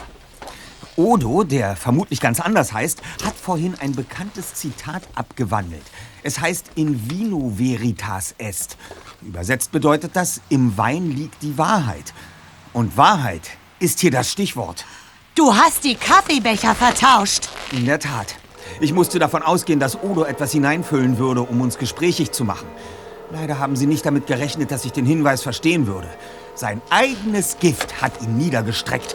Odo, der vermutlich ganz anders heißt, hat vorhin ein bekanntes Zitat abgewandelt. Es heißt in vino veritas est. Übersetzt bedeutet das, im Wein liegt die Wahrheit. Und Wahrheit ist hier das Stichwort.
Du hast die Kaffeebecher vertauscht.
In der Tat. Ich musste davon ausgehen, dass Odo etwas hineinfüllen würde, um uns gesprächig zu machen. Leider haben sie nicht damit gerechnet, dass ich den Hinweis verstehen würde. Sein eigenes Gift hat ihn niedergestreckt.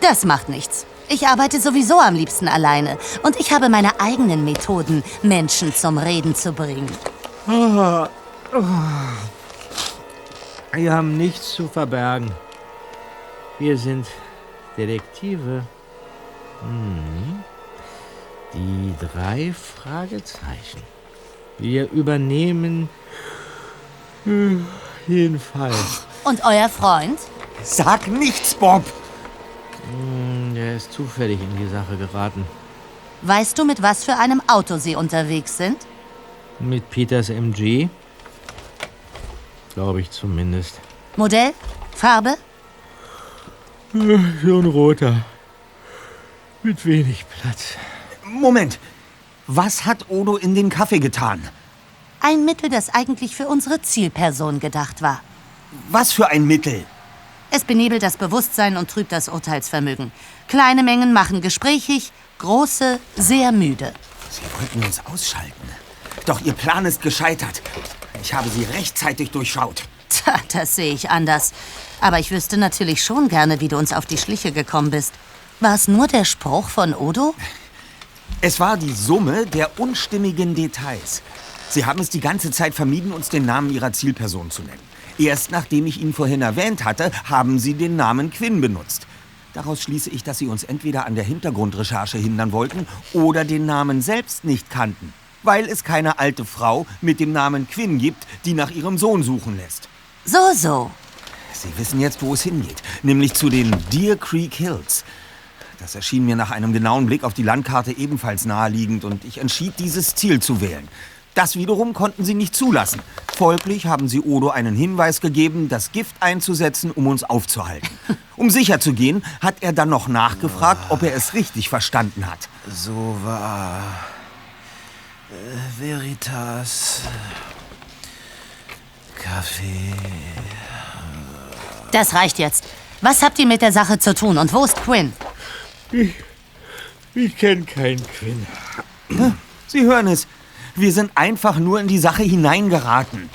Das macht nichts. Ich arbeite sowieso am liebsten alleine. Und ich habe meine eigenen Methoden, Menschen zum Reden zu bringen.
Ah, oh. Wir haben nichts zu verbergen. Wir sind Detektive. Hm. Die drei Fragezeichen. Wir übernehmen hm, jeden Fall.
Und euer Freund?
Sag nichts, Bob!
Hm, Der ist zufällig in die Sache geraten.
Weißt du, mit was für einem Auto sie unterwegs sind?
Mit Peters MG? Glaube ich zumindest.
Modell? Farbe?
So ein roter. Mit wenig Platz.
Moment. Was hat Odo in den Kaffee getan?
Ein Mittel, das eigentlich für unsere Zielperson gedacht war.
Was für ein Mittel?
Es benebelt das Bewusstsein und trübt das Urteilsvermögen. Kleine Mengen machen gesprächig, große sehr müde.
Sie wollten uns ausschalten. Doch Ihr Plan ist gescheitert. Ich habe Sie rechtzeitig durchschaut.
Tja, das sehe ich anders. Aber ich wüsste natürlich schon gerne, wie du uns auf die Schliche gekommen bist. War es nur der Spruch von Odo?
Es war die Summe der unstimmigen Details. Sie haben es die ganze Zeit vermieden, uns den Namen Ihrer Zielperson zu nennen. Erst nachdem ich ihn vorhin erwähnt hatte, haben Sie den Namen Quinn benutzt. Daraus schließe ich, dass Sie uns entweder an der Hintergrundrecherche hindern wollten oder den Namen selbst nicht kannten. Weil es keine alte Frau mit dem Namen Quinn gibt, die nach ihrem Sohn suchen lässt.
So, so.
Sie wissen jetzt, wo es hingeht, nämlich zu den Deer Creek Hills. Das erschien mir nach einem genauen Blick auf die Landkarte ebenfalls naheliegend und ich entschied, dieses Ziel zu wählen. Das wiederum konnten sie nicht zulassen. Folglich haben sie Odo einen Hinweis gegeben, das Gift einzusetzen, um uns aufzuhalten. Um sicher zu gehen, hat er dann noch nachgefragt, ob er es richtig verstanden hat.
So war. Äh, Veritas. Kaffee.
Das reicht jetzt. Was habt ihr mit der Sache zu tun und wo ist Quinn?
Ich, ich kenne keinen Quinn. Sie hören es. Wir sind einfach nur in die Sache hineingeraten.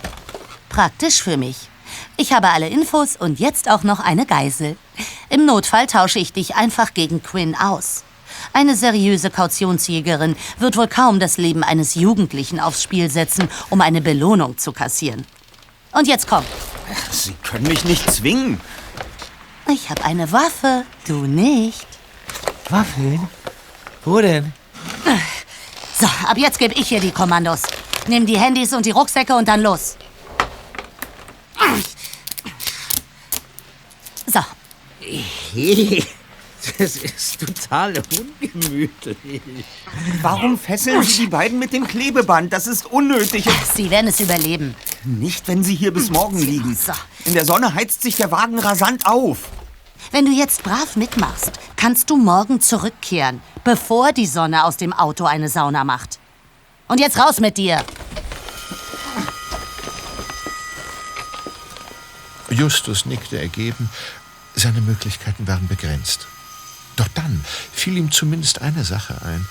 Praktisch für mich. Ich habe alle Infos und jetzt auch noch eine Geisel. Im Notfall tausche ich dich einfach gegen Quinn aus. Eine seriöse Kautionsjägerin wird wohl kaum das Leben eines Jugendlichen aufs Spiel setzen, um eine Belohnung zu kassieren. Und jetzt komm.
Sie können mich nicht zwingen.
Ich habe eine Waffe, du nicht.
Waffeln? Wo denn?
So, ab jetzt gebe ich hier die Kommandos. Nimm die Handys und die Rucksäcke und dann los. So.
Das ist total ungemütlich.
Warum fesseln Sie die beiden mit dem Klebeband? Das ist unnötig.
Sie werden es überleben.
Nicht, wenn Sie hier bis morgen liegen. In der Sonne heizt sich der Wagen rasant auf.
Wenn du jetzt brav mitmachst, kannst du morgen zurückkehren, bevor die Sonne aus dem Auto eine Sauna macht. Und jetzt raus mit dir.
Justus nickte ergeben. Seine Möglichkeiten waren begrenzt. Doch dann fiel ihm zumindest eine Sache ein.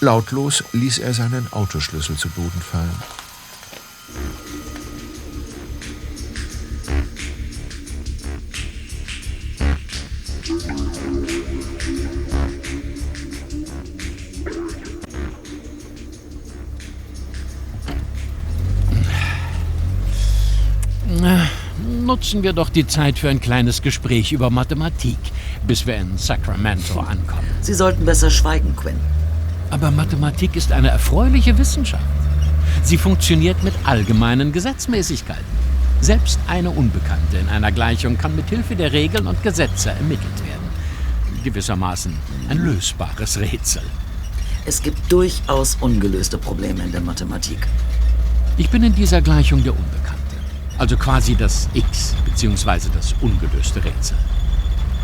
Lautlos ließ er seinen Autoschlüssel zu Boden fallen.
Nutzen wir doch die Zeit für ein kleines Gespräch über Mathematik, bis wir in Sacramento ankommen.
Sie sollten besser schweigen, Quinn.
Aber Mathematik ist eine erfreuliche Wissenschaft. Sie funktioniert mit allgemeinen Gesetzmäßigkeiten. Selbst eine Unbekannte in einer Gleichung kann mit Hilfe der Regeln und Gesetze ermittelt werden. Gewissermaßen ein lösbares Rätsel.
Es gibt durchaus ungelöste Probleme in der Mathematik.
Ich bin in dieser Gleichung der Unbekannte. Also quasi das X bzw. das ungelöste Rätsel.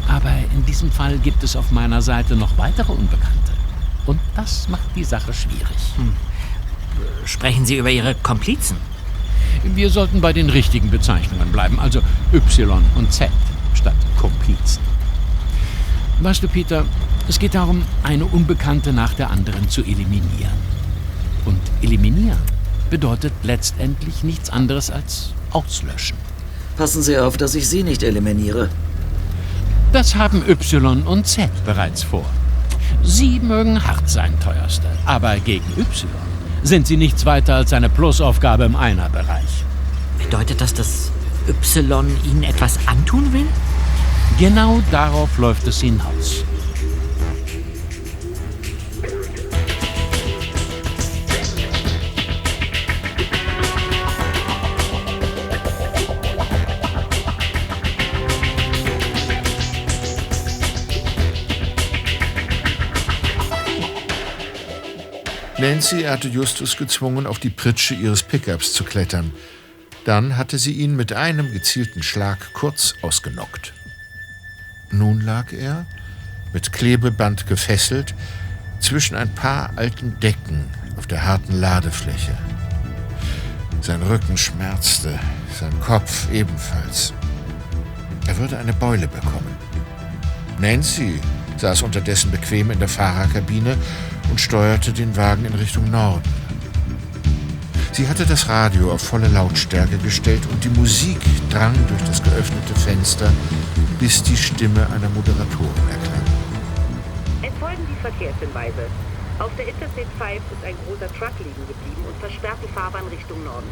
Aber in diesem Fall gibt es auf meiner Seite noch weitere Unbekannte. Und das macht die Sache schwierig.
Hm. Sprechen Sie über Ihre Komplizen?
Wir sollten bei den richtigen Bezeichnungen bleiben, also Y und Z statt Komplizen. Weißt du, Peter, es geht darum, eine Unbekannte nach der anderen zu eliminieren. Und eliminieren bedeutet letztendlich nichts anderes als auslöschen.
Passen Sie auf, dass ich Sie nicht eliminiere.
Das haben Y und Z bereits vor. Sie mögen hart sein, teuerste, aber gegen Y sind sie nichts weiter als eine Plusaufgabe im Einerbereich.
Bedeutet das, dass Y Ihnen etwas antun will?
Genau darauf läuft es hinaus.
Nancy hatte Justus gezwungen, auf die Pritsche ihres Pickups zu klettern. Dann hatte sie ihn mit einem gezielten Schlag kurz ausgenockt. Nun lag er, mit Klebeband gefesselt, zwischen ein paar alten Decken auf der harten Ladefläche. Sein Rücken schmerzte, sein Kopf ebenfalls. Er würde eine Beule bekommen. Nancy saß unterdessen bequem in der Fahrerkabine und steuerte den Wagen in Richtung Norden. Sie hatte das Radio auf volle Lautstärke gestellt und die Musik drang durch das geöffnete Fenster, bis die Stimme einer Moderatorin erklang.
Es folgen die Verkehrshinweise. Auf der Interstate 5 ist ein großer Truck liegen geblieben und versperrt die Fahrbahn Richtung Norden.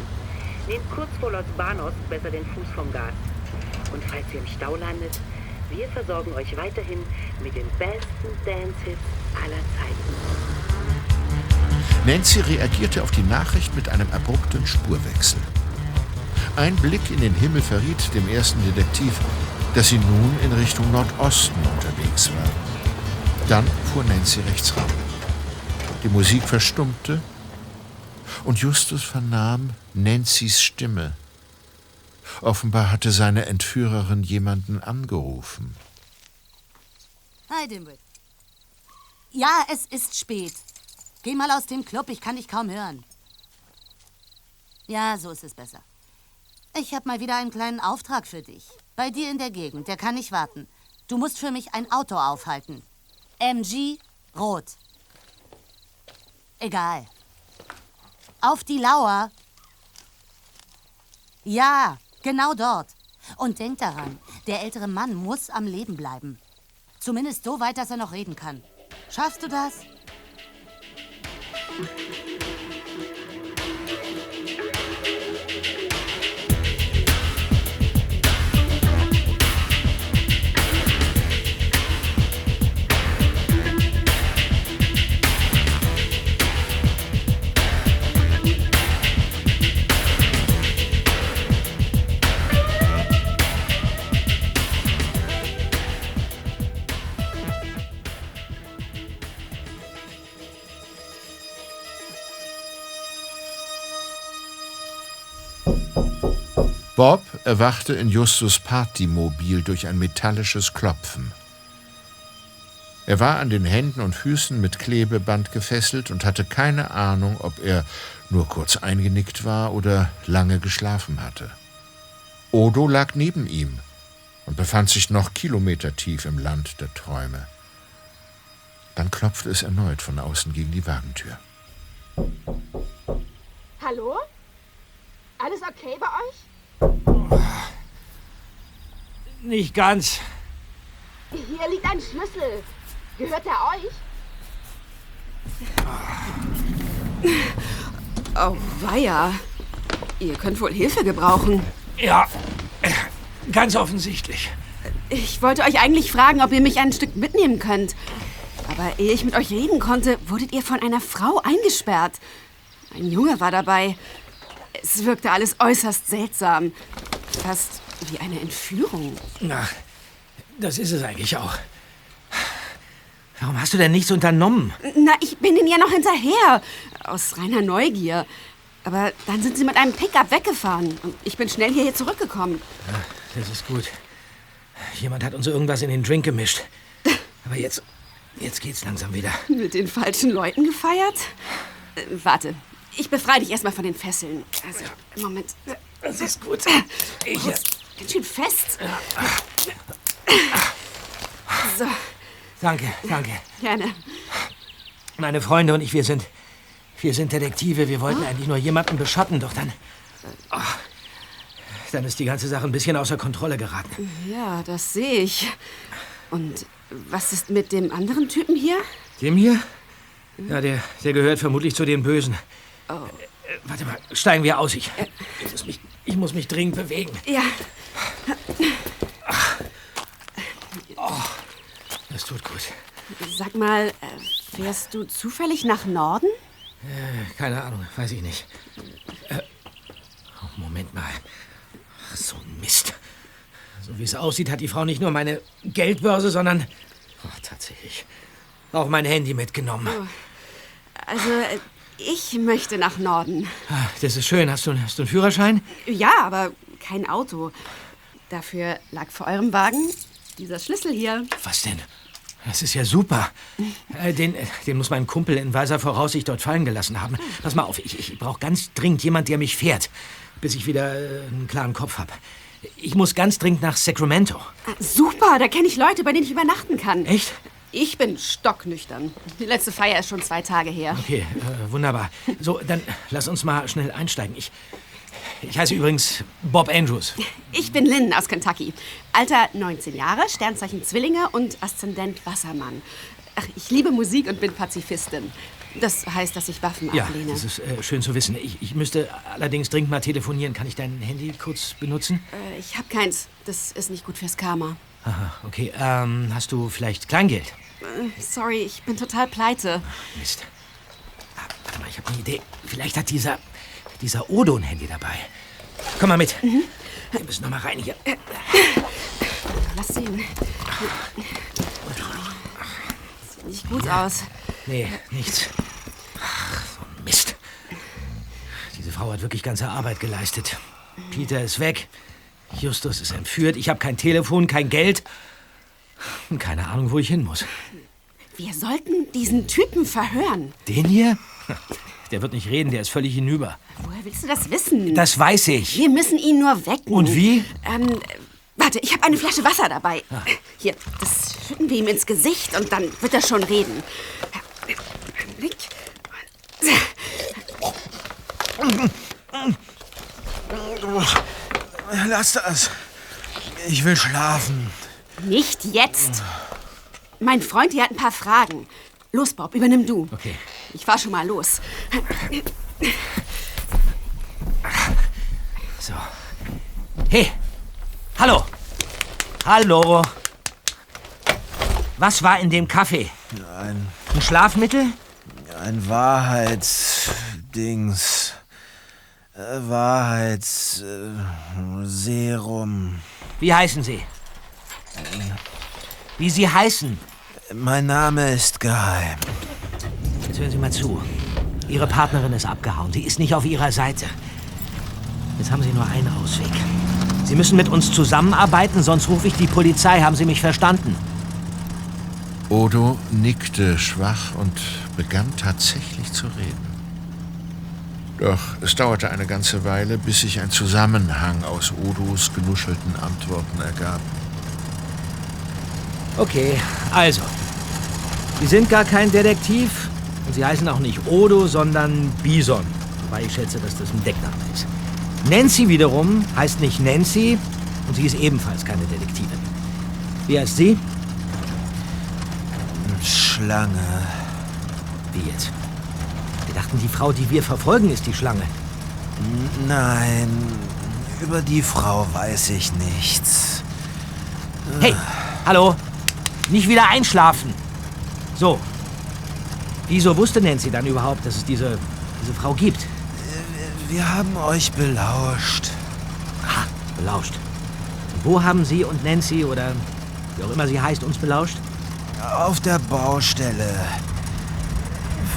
Nehmt kurz vor Los Banos besser den Fuß vom Gas. Und falls ihr im Stau landet, wir versorgen euch weiterhin mit den besten Dance-Hits aller Zeiten.
Nancy reagierte auf die Nachricht mit einem abrupten Spurwechsel. Ein Blick in den Himmel verriet dem ersten Detektiv, dass sie nun in Richtung Nordosten unterwegs war. Dann fuhr Nancy rechts ran. Die Musik verstummte und Justus vernahm Nancy's Stimme. Offenbar hatte seine Entführerin jemanden angerufen.
Hi, Dimwit. Ja, es ist spät. Geh mal aus dem Club, ich kann dich kaum hören. Ja, so ist es besser. Ich habe mal wieder einen kleinen Auftrag für dich. Bei dir in der Gegend, der kann nicht warten. Du musst für mich ein Auto aufhalten. MG Rot. Egal. Auf die Lauer. Ja, genau dort. Und denk daran, der ältere Mann muss am Leben bleiben. Zumindest so weit, dass er noch reden kann. Schaffst du das?
Bob erwachte in Justus Partymobil durch ein metallisches Klopfen. Er war an den Händen und Füßen mit Klebeband gefesselt und hatte keine Ahnung, ob er nur kurz eingenickt war oder lange geschlafen hatte. Odo lag neben ihm und befand sich noch kilometertief im Land der Träume. Dann klopfte es erneut von außen gegen die Wagentür.
Hallo? Alles okay bei euch?
Nicht ganz.
Hier liegt ein Schlüssel. Gehört er euch?
Oh, weia. Ihr könnt wohl Hilfe gebrauchen.
Ja, ganz offensichtlich.
Ich wollte euch eigentlich fragen, ob ihr mich ein Stück mitnehmen könnt. Aber ehe ich mit euch reden konnte, wurdet ihr von einer Frau eingesperrt. Ein Junge war dabei. Es wirkte alles äußerst seltsam. Fast wie eine Entführung.
Na, das ist es eigentlich auch. Warum hast du denn nichts unternommen?
Na, ich bin ihnen ja noch hinterher. Aus reiner Neugier. Aber dann sind sie mit einem Pickup weggefahren. Und ich bin schnell hierher zurückgekommen.
Ja, das ist gut. Jemand hat uns irgendwas in den Drink gemischt. Aber jetzt, jetzt geht's langsam wieder.
Mit den falschen Leuten gefeiert? Äh, warte, ich befreie dich erstmal von den Fesseln. Also, Moment.
Das ist gut.
Ich, oh, ganz schön fest. So.
Danke, danke.
Gerne.
Meine Freunde und ich, wir sind, wir sind Detektive. Wir wollten eigentlich nur jemanden beschatten, doch dann, oh, dann ist die ganze Sache ein bisschen außer Kontrolle geraten.
Ja, das sehe ich. Und was ist mit dem anderen Typen hier?
Dem hier? Ja, der, der gehört vermutlich zu den Bösen.
Oh.
Äh, warte mal, steigen wir aus. Ich, ich, muss, mich, ich muss mich dringend bewegen.
Ja.
Oh, das tut gut.
Sag mal, äh, fährst du zufällig nach Norden?
Äh, keine Ahnung, weiß ich nicht. Äh, oh, Moment mal. Ach, so ein Mist. So wie es aussieht, hat die Frau nicht nur meine Geldbörse, sondern oh, tatsächlich auch mein Handy mitgenommen.
Oh. Also, ich möchte nach Norden.
Ah, Das ist schön. Hast du, hast du einen Führerschein?
Ja, aber kein Auto. Dafür lag vor eurem Wagen dieser Schlüssel hier.
Was denn? Das ist ja super. Äh, Den, den muss mein Kumpel in weiser Voraussicht dort fallen gelassen haben. Pass mal auf, ich, ich brauche ganz dringend jemand, der mich fährt, bis ich wieder äh, einen klaren Kopf habe. Ich muss ganz dringend nach Sacramento.
Ah, Super, da kenne ich Leute, bei denen ich übernachten kann.
Echt?
Ich bin stocknüchtern. Die letzte Feier ist schon zwei Tage her.
Okay, äh, wunderbar. So, dann lass uns mal schnell einsteigen. Ich, ich heiße übrigens Bob Andrews.
Ich bin Lynn aus Kentucky. Alter 19 Jahre, Sternzeichen Zwillinge und Aszendent Wassermann. Ach, ich liebe Musik und bin Pazifistin. Das heißt, dass ich Waffen
Ja,
ablehne.
das ist äh, schön zu wissen. Ich, ich müsste allerdings dringend mal telefonieren. Kann ich dein Handy kurz benutzen?
Äh, ich habe keins. Das ist nicht gut fürs Karma.
Aha, okay. Ähm, hast du vielleicht Kleingeld?
Äh, sorry, ich bin total pleite.
Mist. Ah, warte mal, ich habe eine Idee. Vielleicht hat dieser, dieser Odo ein Handy dabei. Komm mal mit. Wir müssen noch mal rein hier.
Lass sehen. Sieht nicht gut aus.
Nee, nichts. Ach, so ein Mist. Diese Frau hat wirklich ganze Arbeit geleistet. Peter ist weg. Justus ist entführt. Ich habe kein Telefon, kein Geld. Und keine Ahnung, wo ich hin muss.
Wir sollten diesen Typen verhören.
Den hier? Der wird nicht reden, der ist völlig hinüber.
Woher willst du das wissen?
Das weiß ich.
Wir müssen ihn nur wecken.
Und wie?
Ähm, äh, warte, ich habe eine Flasche Wasser dabei. Hier, das schütten wir ihm ins Gesicht und dann wird er schon reden. Nick.
Lass das. Ich will schlafen.
Nicht jetzt. Mein Freund hier hat ein paar Fragen. Los, Bob, übernimm du.
Okay.
Ich fahr schon mal los.
So. Hey! Hallo! Hallo! Was war in dem Kaffee?
Ein,
Ein Schlafmittel?
ein Wahrheitsdings. Äh, Wahrheitsserum.
Wie heißen Sie? Wie Sie heißen?
Mein Name ist geheim.
Jetzt hören Sie mal zu. Ihre Partnerin ist abgehauen. Sie ist nicht auf Ihrer Seite. Jetzt haben Sie nur einen Ausweg. Sie müssen mit uns zusammenarbeiten, sonst rufe ich die Polizei. Haben Sie mich verstanden?
Odo nickte schwach und begann tatsächlich zu reden. Doch es dauerte eine ganze Weile, bis sich ein Zusammenhang aus Odos genuschelten Antworten ergab.
Okay, also. Sie sind gar kein Detektiv und Sie heißen auch nicht Odo, sondern Bison. Wobei ich schätze, dass das ein Deckname ist. Nancy wiederum heißt nicht Nancy und sie ist ebenfalls keine Detektivin. Wie heißt sie?
Schlange.
Wie jetzt? Die Frau, die wir verfolgen, ist die Schlange.
Nein, über die Frau weiß ich nichts.
Hey, hallo. Nicht wieder einschlafen. So. Wieso wusste Nancy dann überhaupt, dass es diese, diese Frau gibt?
Wir haben euch belauscht.
Aha, belauscht. Wo haben Sie und Nancy oder wie auch immer sie heißt, uns belauscht?
Auf der Baustelle.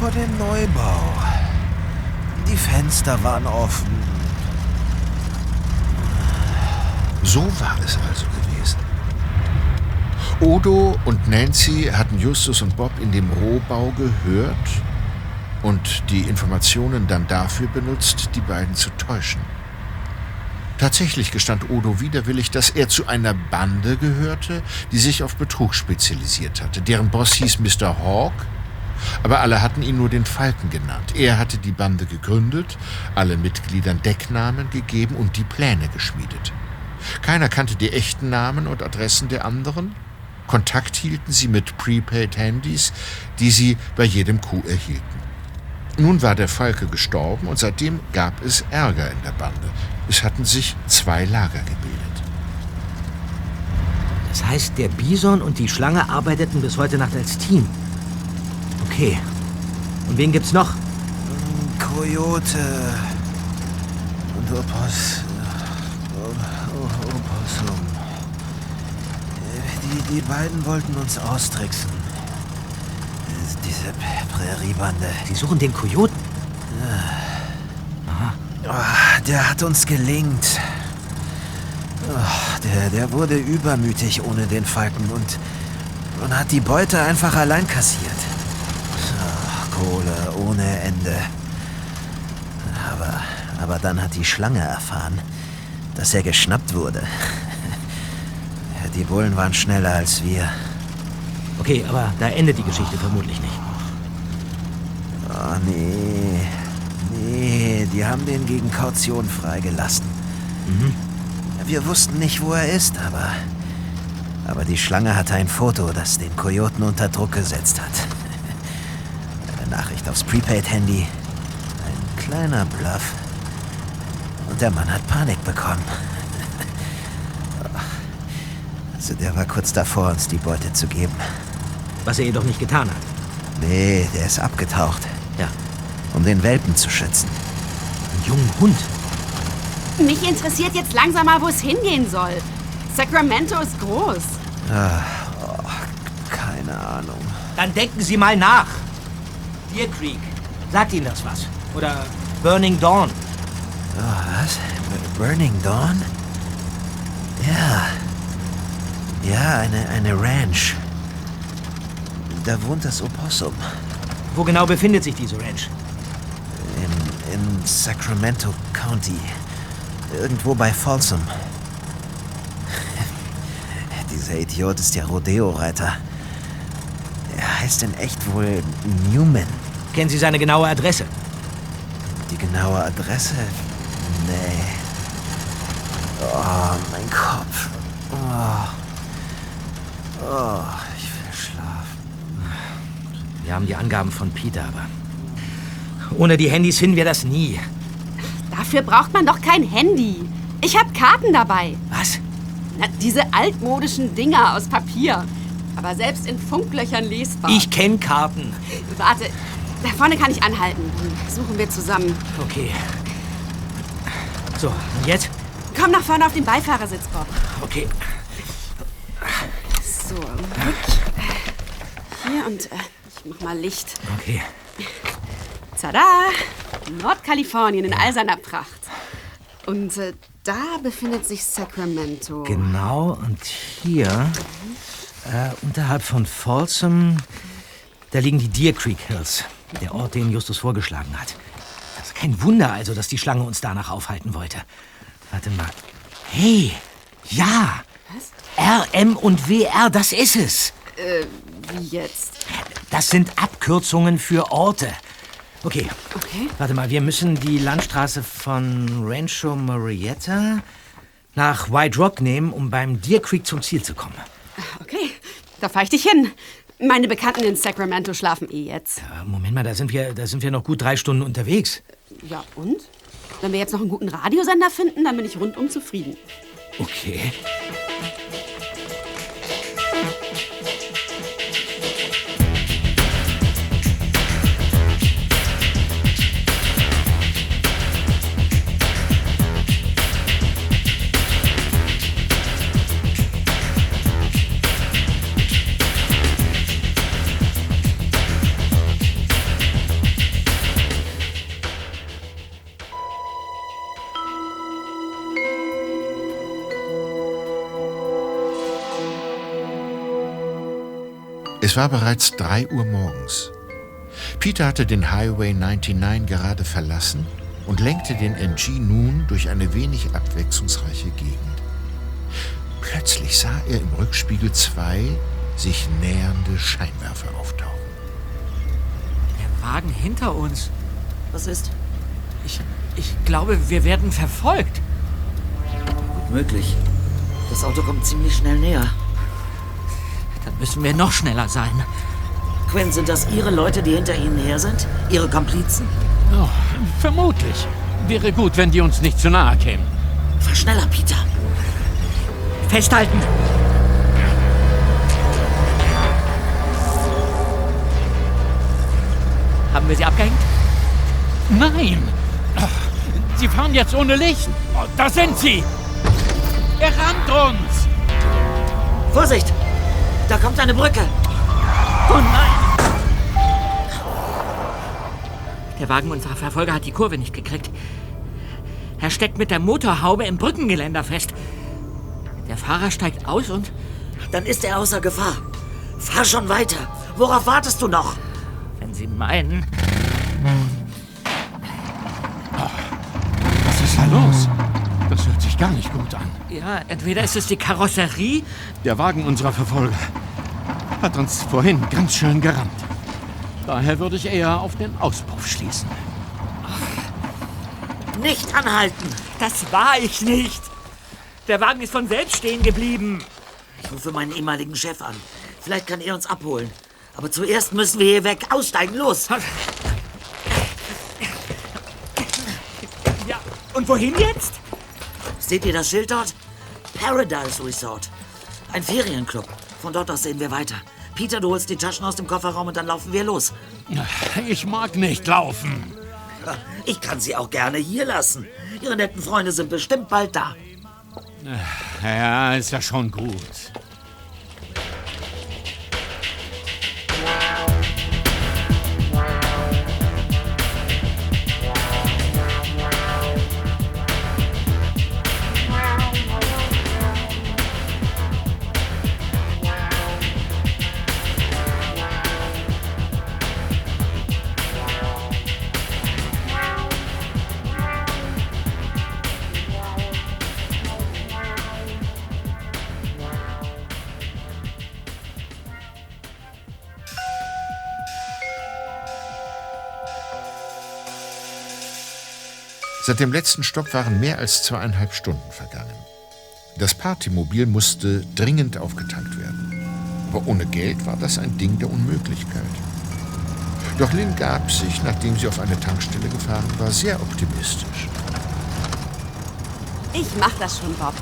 Vor dem Neubau. Die Fenster waren offen.
So war es also gewesen. Odo und Nancy hatten Justus und Bob in dem Rohbau gehört und die Informationen dann dafür benutzt, die beiden zu täuschen. Tatsächlich gestand Odo widerwillig, dass er zu einer Bande gehörte, die sich auf Betrug spezialisiert hatte. Deren Boss hieß Mr. Hawk, aber alle hatten ihn nur den Falken genannt. Er hatte die Bande gegründet, allen Mitgliedern Decknamen gegeben und die Pläne geschmiedet. Keiner kannte die echten Namen und Adressen der anderen. Kontakt hielten sie mit Prepaid-Handys, die sie bei jedem Coup erhielten. Nun war der Falke gestorben und seitdem gab es Ärger in der Bande. Es hatten sich zwei Lager gebildet.
Das heißt, der Bison und die Schlange arbeiteten bis heute Nacht als Team. Okay. Und wen gibt's noch?
Coyote. Und Opos. O- Opossum. Die, die beiden wollten uns austricksen. Diese Präriebande.
Sie suchen den Kojoten?
Ah, der hat uns gelingt. Ah, der, der wurde übermütig ohne den Falken und und hat die Beute einfach allein kassiert. Ohne Ende. Aber, aber dann hat die Schlange erfahren, dass er geschnappt wurde. Die Bullen waren schneller als wir.
Okay, aber da endet die Geschichte vermutlich nicht.
Oh, nee. Nee, die haben den gegen Kaution freigelassen.
Mhm.
Wir wussten nicht, wo er ist, aber. Aber die Schlange hatte ein Foto, das den Kojoten unter Druck gesetzt hat. Nachricht aufs Prepaid-Handy. Ein kleiner Bluff. Und der Mann hat Panik bekommen. Also der war kurz davor, uns die Beute zu geben.
Was er jedoch nicht getan hat.
Nee, der ist abgetaucht.
Ja.
Um den Welpen zu schützen.
Einen jungen Hund.
Mich interessiert jetzt langsam mal, wo es hingehen soll. Sacramento ist groß.
Ah, oh, keine Ahnung.
Dann denken Sie mal nach. Deer Creek. Sagt Ihnen das was? Oder Burning Dawn?
Oh, was? Burning Dawn? Ja. Ja, eine, eine Ranch. Da wohnt das Opossum.
Wo genau befindet sich diese Ranch?
In, in Sacramento County. Irgendwo bei Folsom. Dieser Idiot ist ja Rodeo-Reiter. Er heißt in echt wohl Newman.
Kennen Sie seine genaue Adresse?
Die genaue Adresse? Nee. Oh, mein Kopf. Oh. Oh, ich will schlafen.
Wir haben die Angaben von Peter, aber ohne die Handys finden wir das nie.
Dafür braucht man doch kein Handy. Ich habe Karten dabei.
Was?
Na, diese altmodischen Dinger aus Papier. Aber selbst in Funklöchern lesbar.
Ich kenne Karten.
Warte, da vorne kann ich anhalten. Dann suchen wir zusammen.
Okay. So, und jetzt?
Komm nach vorne auf den Beifahrersitz, Bob.
Okay.
So. Hier und äh, ich mach mal Licht.
Okay.
Tada! Nordkalifornien in all seiner Pracht. Und äh, da befindet sich Sacramento.
Genau, und hier, äh, unterhalb von Folsom, da liegen die Deer Creek Hills. Der Ort, den Justus vorgeschlagen hat. Das ist kein Wunder also, dass die Schlange uns danach aufhalten wollte. Warte mal. Hey, ja.
Was?
RM und WR, das ist es.
Äh, wie jetzt?
Das sind Abkürzungen für Orte. Okay.
Okay.
Warte mal, wir müssen die Landstraße von Rancho Marietta nach White Rock nehmen, um beim Deer Creek zum Ziel zu kommen.
Okay, da fahr ich dich hin. Meine Bekannten in Sacramento schlafen eh jetzt.
Äh, Moment mal, da sind, wir, da sind wir noch gut drei Stunden unterwegs.
Ja, und? Wenn wir jetzt noch einen guten Radiosender finden, dann bin ich rundum zufrieden.
Okay.
Es war bereits drei Uhr morgens. Peter hatte den Highway 99 gerade verlassen und lenkte den NG nun durch eine wenig abwechslungsreiche Gegend. Plötzlich sah er im Rückspiegel zwei sich nähernde Scheinwerfer auftauchen.
Der Wagen hinter uns.
Was ist?
Ich, ich glaube, wir werden verfolgt.
Gut möglich. Das Auto kommt ziemlich schnell näher.
Dann müssen wir noch schneller sein.
Quinn, sind das Ihre Leute, die hinter Ihnen her sind? Ihre Komplizen?
Oh, vermutlich. Wäre gut, wenn die uns nicht zu nahe kämen.
Fahr schneller, Peter.
Festhalten! Haben wir sie abgehängt? Nein! Ach, Sie fahren jetzt ohne Licht. Oh, da sind sie! Er rammt uns!
Vorsicht! Da kommt eine Brücke.
Oh nein! Der Wagen unserer Verfolger hat die Kurve nicht gekriegt. Er steckt mit der Motorhaube im Brückengeländer fest. Der Fahrer steigt aus und...
Dann ist er außer Gefahr. Fahr schon weiter. Worauf wartest du noch?
Wenn Sie meinen.
Was ist da los? Gar nicht gut an.
Ja, entweder ist es die Karosserie.
Der Wagen unserer Verfolger hat uns vorhin ganz schön gerammt. Daher würde ich eher auf den Auspuff schließen.
Nicht anhalten.
Das war ich nicht. Der Wagen ist von selbst stehen geblieben.
Ich rufe meinen ehemaligen Chef an. Vielleicht kann er uns abholen. Aber zuerst müssen wir hier weg. Aussteigen, los!
Ja, und wohin jetzt?
Seht ihr das Schild dort? Paradise Resort. Ein Ferienclub. Von dort aus sehen wir weiter. Peter, du holst die Taschen aus dem Kofferraum und dann laufen wir los.
Ich mag nicht laufen.
Ich kann sie auch gerne hier lassen. Ihre netten Freunde sind bestimmt bald da.
Ja, ist ja schon gut.
Seit dem letzten Stopp waren mehr als zweieinhalb Stunden vergangen. Das Partymobil musste dringend aufgetankt werden. Aber ohne Geld war das ein Ding der Unmöglichkeit. Doch Lynn gab sich, nachdem sie auf eine Tankstelle gefahren war, sehr optimistisch.
Ich mach das schon, Bob.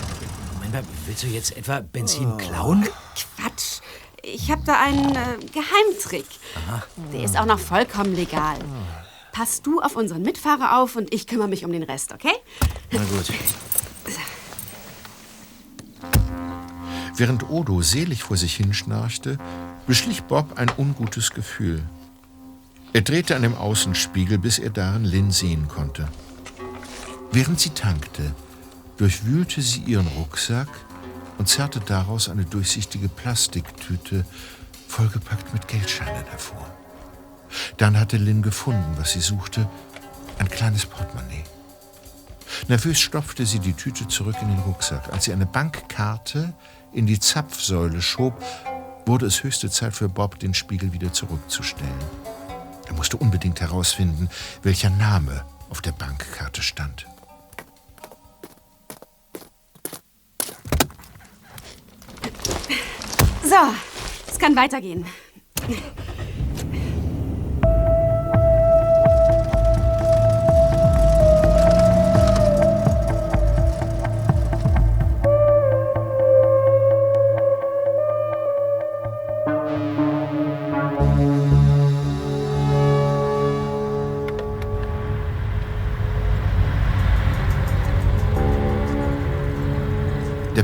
Moment mal, willst du jetzt etwa Benzin klauen?
Quatsch. Ich hab da einen äh, Geheimtrick.
Aha.
Der ist auch noch vollkommen legal. Pass du auf unseren Mitfahrer auf und ich kümmere mich um den Rest, okay?
Na gut.
Während Odo selig vor sich hinschnarchte, beschlich Bob ein ungutes Gefühl. Er drehte an dem Außenspiegel, bis er darin Lynn sehen konnte. Während sie tankte, durchwühlte sie ihren Rucksack und zerrte daraus eine durchsichtige Plastiktüte, vollgepackt mit Geldscheinen hervor. Dann hatte Lynn gefunden, was sie suchte, ein kleines Portemonnaie. Nervös stopfte sie die Tüte zurück in den Rucksack. Als sie eine Bankkarte in die Zapfsäule schob, wurde es höchste Zeit für Bob, den Spiegel wieder zurückzustellen. Er musste unbedingt herausfinden, welcher Name auf der Bankkarte stand.
So, es kann weitergehen.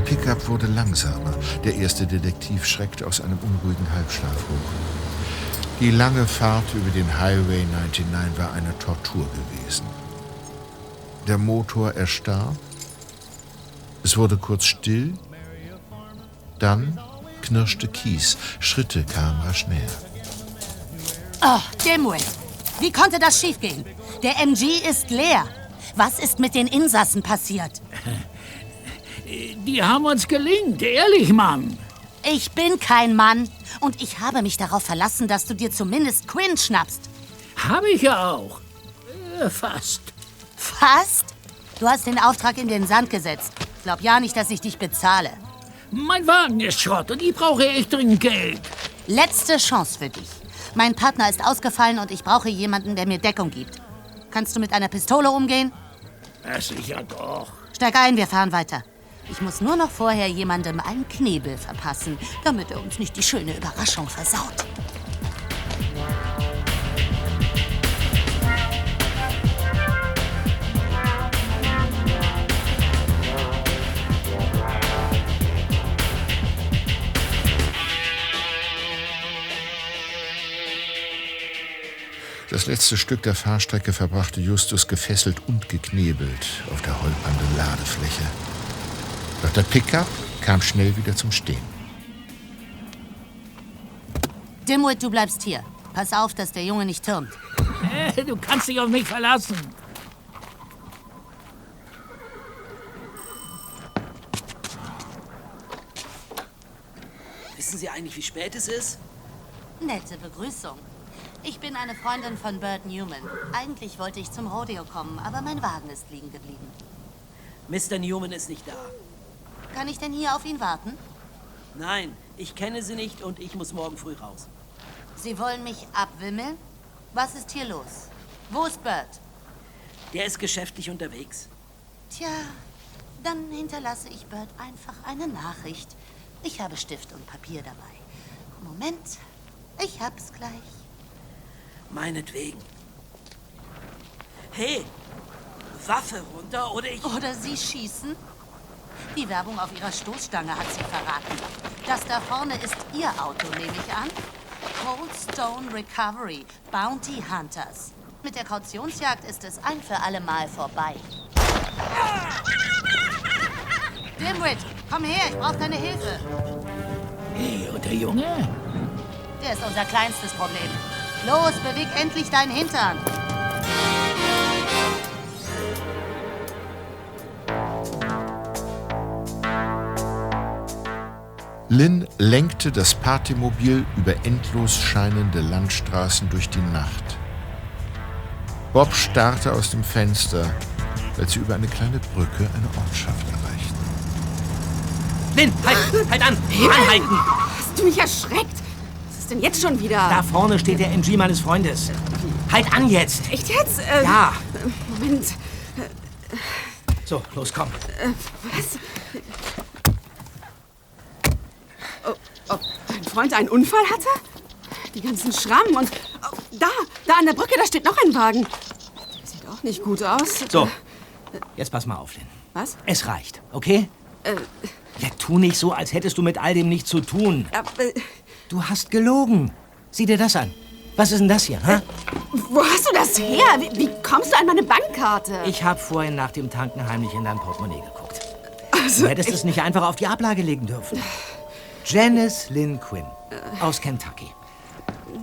Pickup wurde langsamer. Der erste Detektiv schreckte aus einem unruhigen Halbschlaf hoch. Die lange Fahrt über den Highway 99 war eine Tortur gewesen. Der Motor erstarb. Es wurde kurz still. Dann knirschte Kies. Schritte kamen rasch näher.
Oh, Dimwit. Wie konnte das schiefgehen? Der MG ist leer. Was ist mit den Insassen passiert?
Die haben uns gelingt, ehrlich, Mann.
Ich bin kein Mann. Und ich habe mich darauf verlassen, dass du dir zumindest Quinn schnappst.
Habe ich ja auch. Äh, fast.
Fast? Du hast den Auftrag in den Sand gesetzt. Glaub ja nicht, dass ich dich bezahle.
Mein Wagen ist Schrott und ich brauche echt dringend Geld.
Letzte Chance für dich. Mein Partner ist ausgefallen und ich brauche jemanden, der mir Deckung gibt. Kannst du mit einer Pistole umgehen?
Ja, sicher doch.
Steig ein, wir fahren weiter. Ich muss nur noch vorher jemandem einen Knebel verpassen, damit er uns nicht die schöne Überraschung versaut.
Das letzte Stück der Fahrstrecke verbrachte Justus gefesselt und geknebelt auf der holpernden Ladefläche. Doch der Pickup kam schnell wieder zum Stehen.
Dimwit, du bleibst hier. Pass auf, dass der Junge nicht türmt.
Äh, du kannst dich auf mich verlassen.
Wissen Sie eigentlich, wie spät es ist?
Nette Begrüßung. Ich bin eine Freundin von Bert Newman. Eigentlich wollte ich zum Rodeo kommen, aber mein Wagen ist liegen geblieben.
Mr. Newman ist nicht da.
Kann ich denn hier auf ihn warten?
Nein, ich kenne Sie nicht und ich muss morgen früh raus.
Sie wollen mich abwimmeln? Was ist hier los? Wo ist Bert?
Der ist geschäftlich unterwegs.
Tja, dann hinterlasse ich Bert einfach eine Nachricht. Ich habe Stift und Papier dabei. Moment, ich hab's gleich.
Meinetwegen. Hey, Waffe runter oder ich...
Oder Sie schießen? Die Werbung auf Ihrer Stoßstange hat Sie verraten. Das da vorne ist Ihr Auto, nehme ich an. Cold Stone Recovery, Bounty Hunters. Mit der Kautionsjagd ist es ein für alle Mal vorbei. Dimwit, komm her, ich brauche deine Hilfe.
Hey, und der Junge?
Der ist unser kleinstes Problem. Los, beweg endlich deinen Hintern.
Lynn lenkte das Partymobil über endlos scheinende Landstraßen durch die Nacht. Bob starrte aus dem Fenster, als sie über eine kleine Brücke eine Ortschaft erreichten.
Lynn, halt, halt an! Anhalten!
Hast du mich erschreckt? Was ist denn jetzt schon wieder?
Da vorne steht der MG meines Freundes. Halt an jetzt!
Echt jetzt? Äh,
Ja.
Moment.
So, los, komm.
Äh, was? Oh, ob dein Freund einen Unfall hatte? Die ganzen Schrammen und... Oh, da, da an der Brücke, da steht noch ein Wagen. Sieht auch nicht gut aus.
So, jetzt pass mal auf, Lynn.
Was?
Es reicht, okay?
Äh,
Ja, tu nicht so, als hättest du mit all dem nichts zu tun.
äh,
Du hast gelogen. Sieh dir das an. Was ist denn das hier, hä?
wo hast du das her? Wie, wie kommst du an meine Bankkarte?
Ich habe vorhin nach dem Tanken heimlich in dein Portemonnaie geguckt.
Also,
du hättest es nicht einfach auf die Ablage legen dürfen. Janice Lynn Quinn aus Kentucky.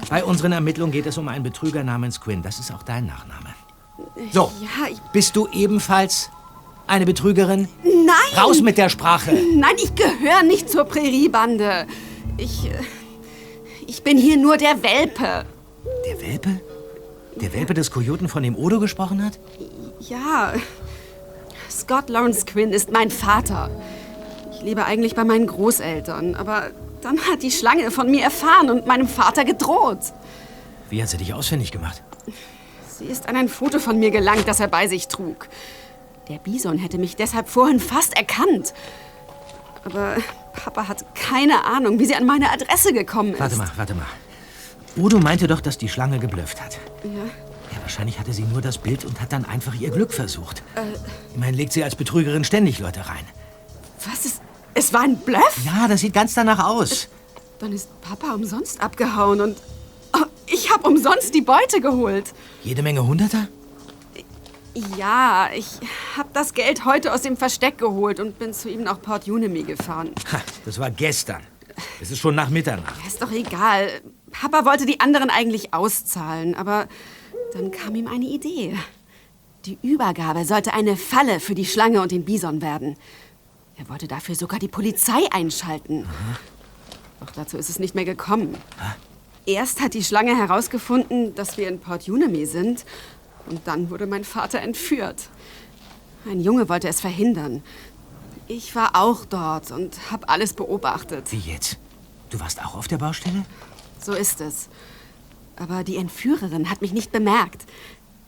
Bei unseren Ermittlungen geht es um einen Betrüger namens Quinn. Das ist auch dein Nachname. So,
Ja, ich,
bist du ebenfalls eine Betrügerin?
nein!
Raus mit der Sprache!
Nein, ich gehöre nicht zur Präriebande. Ich. äh, Ich bin hier nur der Welpe.
Der Welpe? Der Welpe des Kojoten, von dem Odo gesprochen hat?
Ja. Scott Lawrence Quinn ist mein Vater. Ich lebe eigentlich bei meinen Großeltern, aber dann hat die Schlange von mir erfahren und meinem Vater gedroht.
Wie hat sie dich ausfindig gemacht?
Sie ist an ein Foto von mir gelangt, das er bei sich trug. Der Bison hätte mich deshalb vorhin fast erkannt. Aber Papa hat keine Ahnung, wie sie an meine Adresse gekommen ist.
Warte mal, warte mal. Udo meinte doch, dass die Schlange geblufft hat.
Ja,
Ja, wahrscheinlich hatte sie nur das Bild und hat dann einfach ihr Glück versucht.
äh,
Immerhin legt sie als Betrügerin ständig Leute rein.
was ist. Es war ein Bluff?
Ja, das sieht ganz danach aus.
Dann ist Papa umsonst abgehauen und. Oh, ich habe umsonst die Beute geholt.
Jede Menge Hunderter?
Ja, ich habe das Geld heute aus dem Versteck geholt und bin zu ihm nach Port Unemy gefahren.
Ha, das war gestern. Es ist schon nach Mitternacht.
Ist doch egal. Papa wollte die anderen eigentlich auszahlen, aber dann kam ihm eine Idee. Die Übergabe sollte eine Falle für die Schlange und den Bison werden. Er wollte dafür sogar die Polizei einschalten. Doch dazu ist es nicht mehr gekommen. Erst hat die Schlange herausgefunden, dass wir in Port Unemy sind. Und dann wurde mein Vater entführt. Ein Junge wollte es verhindern. Ich war auch dort und habe alles beobachtet.
Wie jetzt? Du warst auch auf der Baustelle?
So ist es. Aber die Entführerin hat mich nicht bemerkt.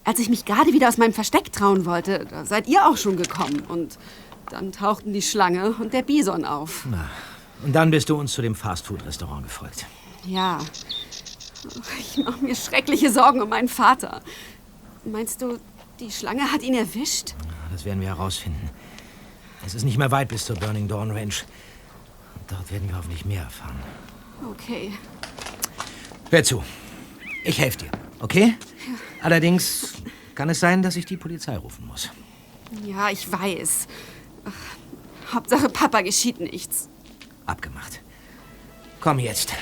Als ich mich gerade wieder aus meinem Versteck trauen wollte, da seid ihr auch schon gekommen. Und dann tauchten die Schlange und der Bison auf.
Na, und dann bist du uns zu dem Fastfood-Restaurant gefolgt.
Ja. Ich mache mir schreckliche Sorgen um meinen Vater. Meinst du, die Schlange hat ihn erwischt?
Das werden wir herausfinden. Es ist nicht mehr weit bis zur Burning Dawn Ranch. Und dort werden wir hoffentlich mehr erfahren.
Okay.
Hör zu. Ich helfe dir, okay? Allerdings kann es sein, dass ich die Polizei rufen muss.
Ja, ich weiß. Ach, Hauptsache, Papa geschieht nichts.
Abgemacht. Komm jetzt.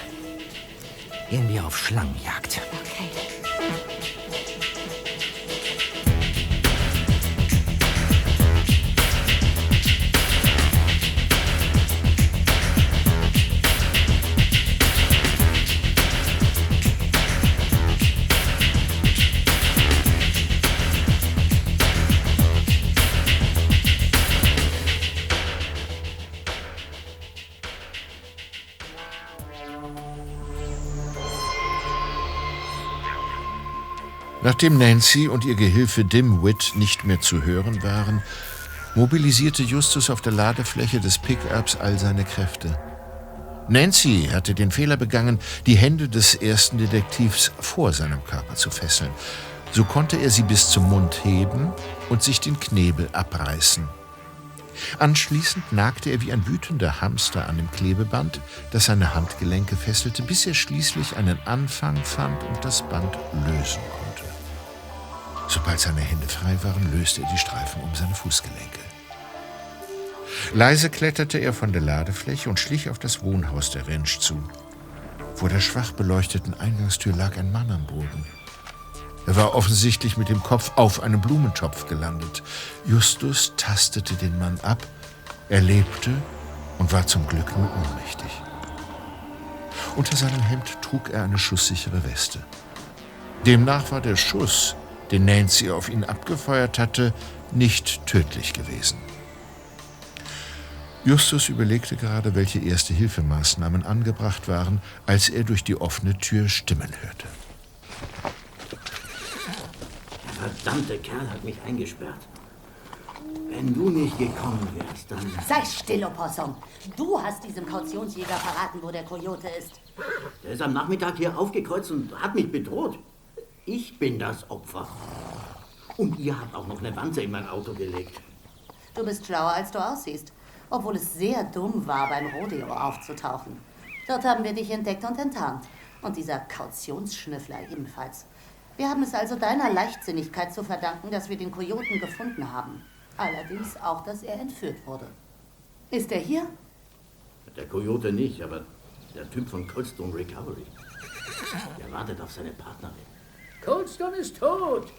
Gehen wir auf Schlangenjagd.
Okay.
Nachdem Nancy und ihr Gehilfe Dimwit nicht mehr zu hören waren, mobilisierte Justus auf der Ladefläche des Pickups all seine Kräfte. Nancy hatte den Fehler begangen, die Hände des ersten Detektivs vor seinem Körper zu fesseln. So konnte er sie bis zum Mund heben und sich den Knebel abreißen. Anschließend nagte er wie ein wütender Hamster an dem Klebeband, das seine Handgelenke fesselte, bis er schließlich einen Anfang fand und das Band lösen konnte. Sobald seine Hände frei waren, löste er die Streifen um seine Fußgelenke. Leise kletterte er von der Ladefläche und schlich auf das Wohnhaus der Ranch zu. Vor der schwach beleuchteten Eingangstür lag ein Mann am Boden. Er war offensichtlich mit dem Kopf auf einem Blumentopf gelandet. Justus tastete den Mann ab. Er lebte und war zum Glück nur ohnmächtig. Unter seinem Hemd trug er eine schusssichere Weste. Demnach war der Schuss, den Nancy auf ihn abgefeuert hatte, nicht tödlich gewesen. Justus überlegte gerade, welche Erste-Hilfemaßnahmen angebracht waren, als er durch die offene Tür Stimmen hörte.
Der verdammte Kerl hat mich eingesperrt. Wenn du nicht gekommen wärst, dann...
Sei still, Opossum. Du hast diesem Kautionsjäger verraten, wo der Kojote ist.
Der ist am Nachmittag hier aufgekreuzt und hat mich bedroht. Ich bin das Opfer. Und ihr habt auch noch eine Wanze in mein Auto gelegt.
Du bist schlauer, als du aussiehst. Obwohl es sehr dumm war, beim Rodeo aufzutauchen. Dort haben wir dich entdeckt und enttarnt. Und dieser Kautionsschnüffler ebenfalls. Wir haben es also deiner Leichtsinnigkeit zu verdanken, dass wir den Kojoten gefunden haben. Allerdings auch, dass er entführt wurde. Ist er hier?
Der Coyote nicht, aber der Typ von Coldstone Recovery. Der wartet auf seine Partnerin.
Coldstone ist tot.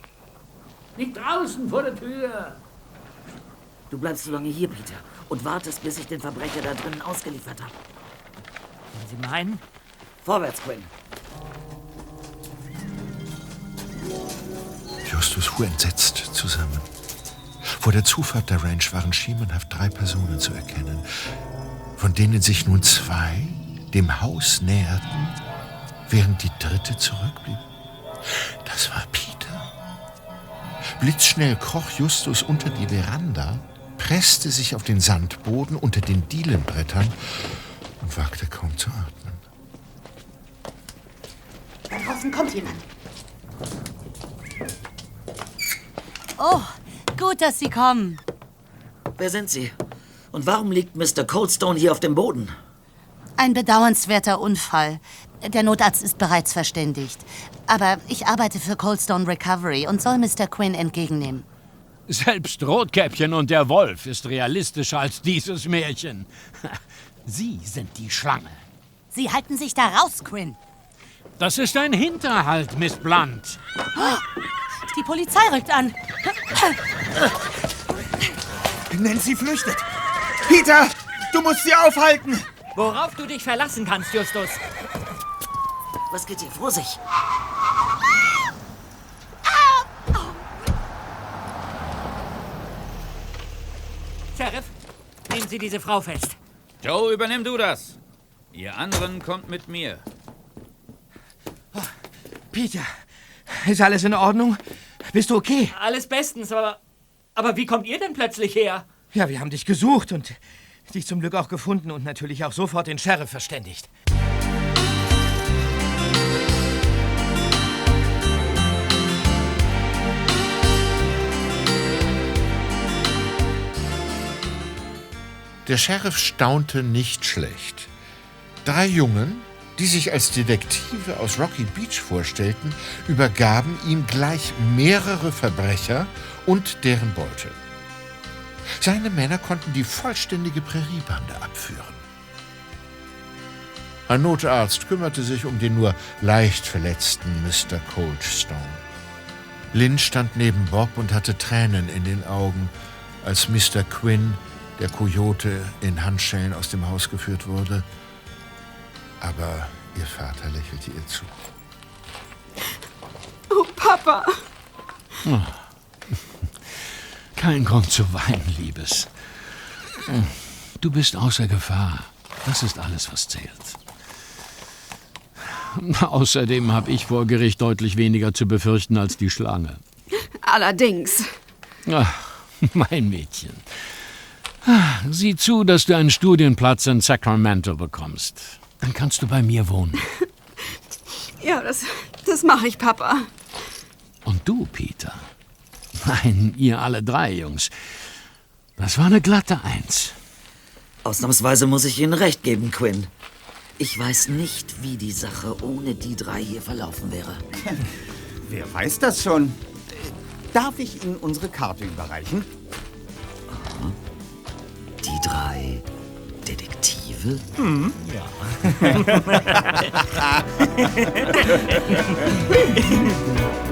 Nicht draußen vor der Tür.
Du bleibst so lange hier, Peter, und wartest, bis ich den Verbrecher da drinnen ausgeliefert habe.
Wenn Sie meinen?
Vorwärts, Quinn.
Justus fuhr entsetzt zusammen. Vor der Zufahrt der Ranch waren schemenhaft drei Personen zu erkennen, von denen sich nun zwei dem Haus näherten, während die dritte zurückblieb. Das war Peter. Blitzschnell kroch Justus unter die Veranda, presste sich auf den Sandboden unter den Dielenbrettern und wagte kaum zu atmen.
Da draußen kommt jemand. Oh, gut, dass Sie kommen.
Wer sind Sie? Und warum liegt Mr. Coldstone hier auf dem Boden?
Ein bedauernswerter Unfall. Der Notarzt ist bereits verständigt. Aber ich arbeite für Coldstone Recovery und soll Mr. Quinn entgegennehmen.
Selbst Rotkäppchen und der Wolf ist realistischer als dieses Märchen. Sie sind die Schlange.
Sie halten sich da raus, Quinn.
Das ist ein Hinterhalt, Miss Blunt.
Die Polizei rückt an.
Nancy flüchtet. Peter, du musst sie aufhalten.
Worauf du dich verlassen kannst, Justus.
Was geht hier vor sich?
Sheriff, nehmen Sie diese Frau fest.
Joe, übernimm du das. Ihr anderen kommt mit mir.
Peter, ist alles in Ordnung? Bist du okay?
Alles bestens, aber. Aber wie kommt ihr denn plötzlich her?
Ja, wir haben dich gesucht und dich zum Glück auch gefunden und natürlich auch sofort den Sheriff verständigt.
Der Sheriff staunte nicht schlecht. Drei Jungen, die sich als Detektive aus Rocky Beach vorstellten, übergaben ihm gleich mehrere Verbrecher und deren Beute. Seine Männer konnten die vollständige Präriebande abführen. Ein Notarzt kümmerte sich um den nur leicht verletzten Mr. Coldstone. Lynn stand neben Bob und hatte Tränen in den Augen, als Mr. Quinn, der Kojote, in Handschellen aus dem Haus geführt wurde. Aber ihr Vater lächelte ihr zu.
Oh, Papa.
Oh. Kein Grund zu weinen, Liebes. Du bist außer Gefahr. Das ist alles, was zählt. Außerdem habe ich vor Gericht deutlich weniger zu befürchten als die Schlange.
Allerdings.
Ach, mein Mädchen. Sieh zu, dass du einen Studienplatz in Sacramento bekommst. Dann kannst du bei mir wohnen.
Ja, das, das mache ich, Papa.
Und du, Peter? Nein, ihr alle drei, Jungs. Das war eine glatte Eins.
Ausnahmsweise muss ich Ihnen recht geben, Quinn. Ich weiß nicht, wie die Sache ohne die drei hier verlaufen wäre.
Wer weiß das schon? Darf ich Ihnen unsere Karte überreichen?
Die drei Detektive?
Hm.
Ja.